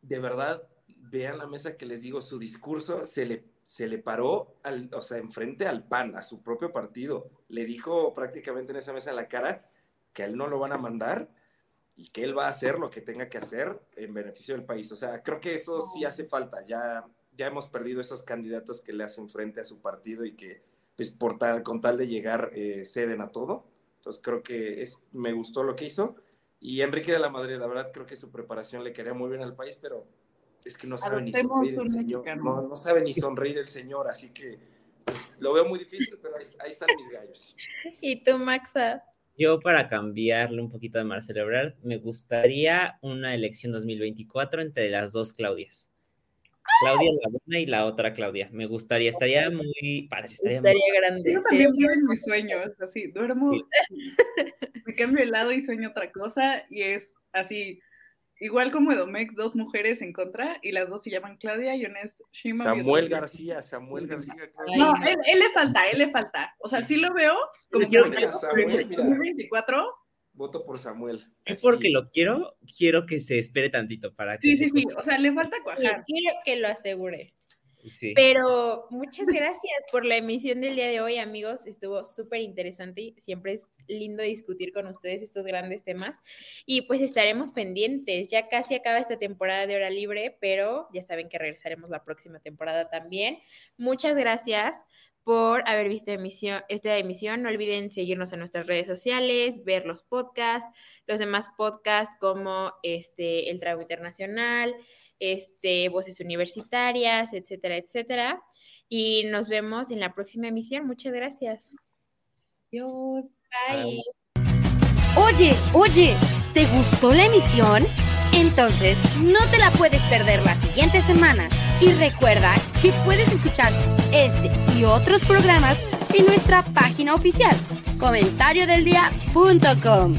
de verdad, vean la mesa que les digo, su discurso se le se le paró, al, o sea, enfrente al PAN, a su propio partido. Le dijo prácticamente en esa mesa en la cara que a él no lo van a mandar y que él va a hacer lo que tenga que hacer en beneficio del país. O sea, creo que eso sí hace falta. Ya, ya hemos perdido esos candidatos que le hacen frente a su partido y que, pues, por tal, con tal de llegar, eh, ceden a todo. Entonces, creo que es, me gustó lo que hizo. Y Enrique de la Madrid, la verdad, creo que su preparación le quería muy bien al país, pero es que no sabe ni sonreír el señor. No, sabe ni sonreír el señor, así que pues, lo veo muy difícil, pero ahí, están mis gallos. ¿Y tú, Maxa? Yo, para cambiarle un poquito de Marcelo Ebrard, me gustaría una elección 2024 entre las dos Claudias. Claudia la buena y la otra Claudia. Me gustaría, estaría muy padre. Estaría, grande. Yo también vivo en mis sueños, así, duermo, me cambio el lado y sueño otra cosa, y es así, igual como Edomex, dos mujeres en contra y las dos se llaman Claudia y una es Shima. Samuel García, Samuel García. No, él, él, le falta, él le falta. O sea, sí lo veo como quiero que Samuel, mira. 2024. Voto por Samuel. Y porque lo quiero, quiero que se espere tantito para que Sí, sí, sí. O sea, le falta cuajar. Quiero que lo asegure. Sí. Pero muchas gracias por la emisión del día de hoy, amigos. Estuvo súper interesante. Siempre es lindo discutir con ustedes estos grandes temas. Y pues estaremos pendientes. Ya casi acaba esta temporada de hora libre, pero ya saben que regresaremos la próxima temporada también. Muchas gracias por haber visto esta emisión. No olviden seguirnos en nuestras redes sociales, ver los podcasts, los demás podcasts como este El Trago Internacional, este, voces universitarias, etcétera, etcétera. Y nos vemos en la próxima emisión. Muchas gracias. Adiós. Bye. Oye, oye, ¿te gustó la emisión? Entonces, no te la puedes perder la siguiente semana. Y recuerda que puedes escuchar este y otros programas en nuestra página oficial, comentariodeldia.com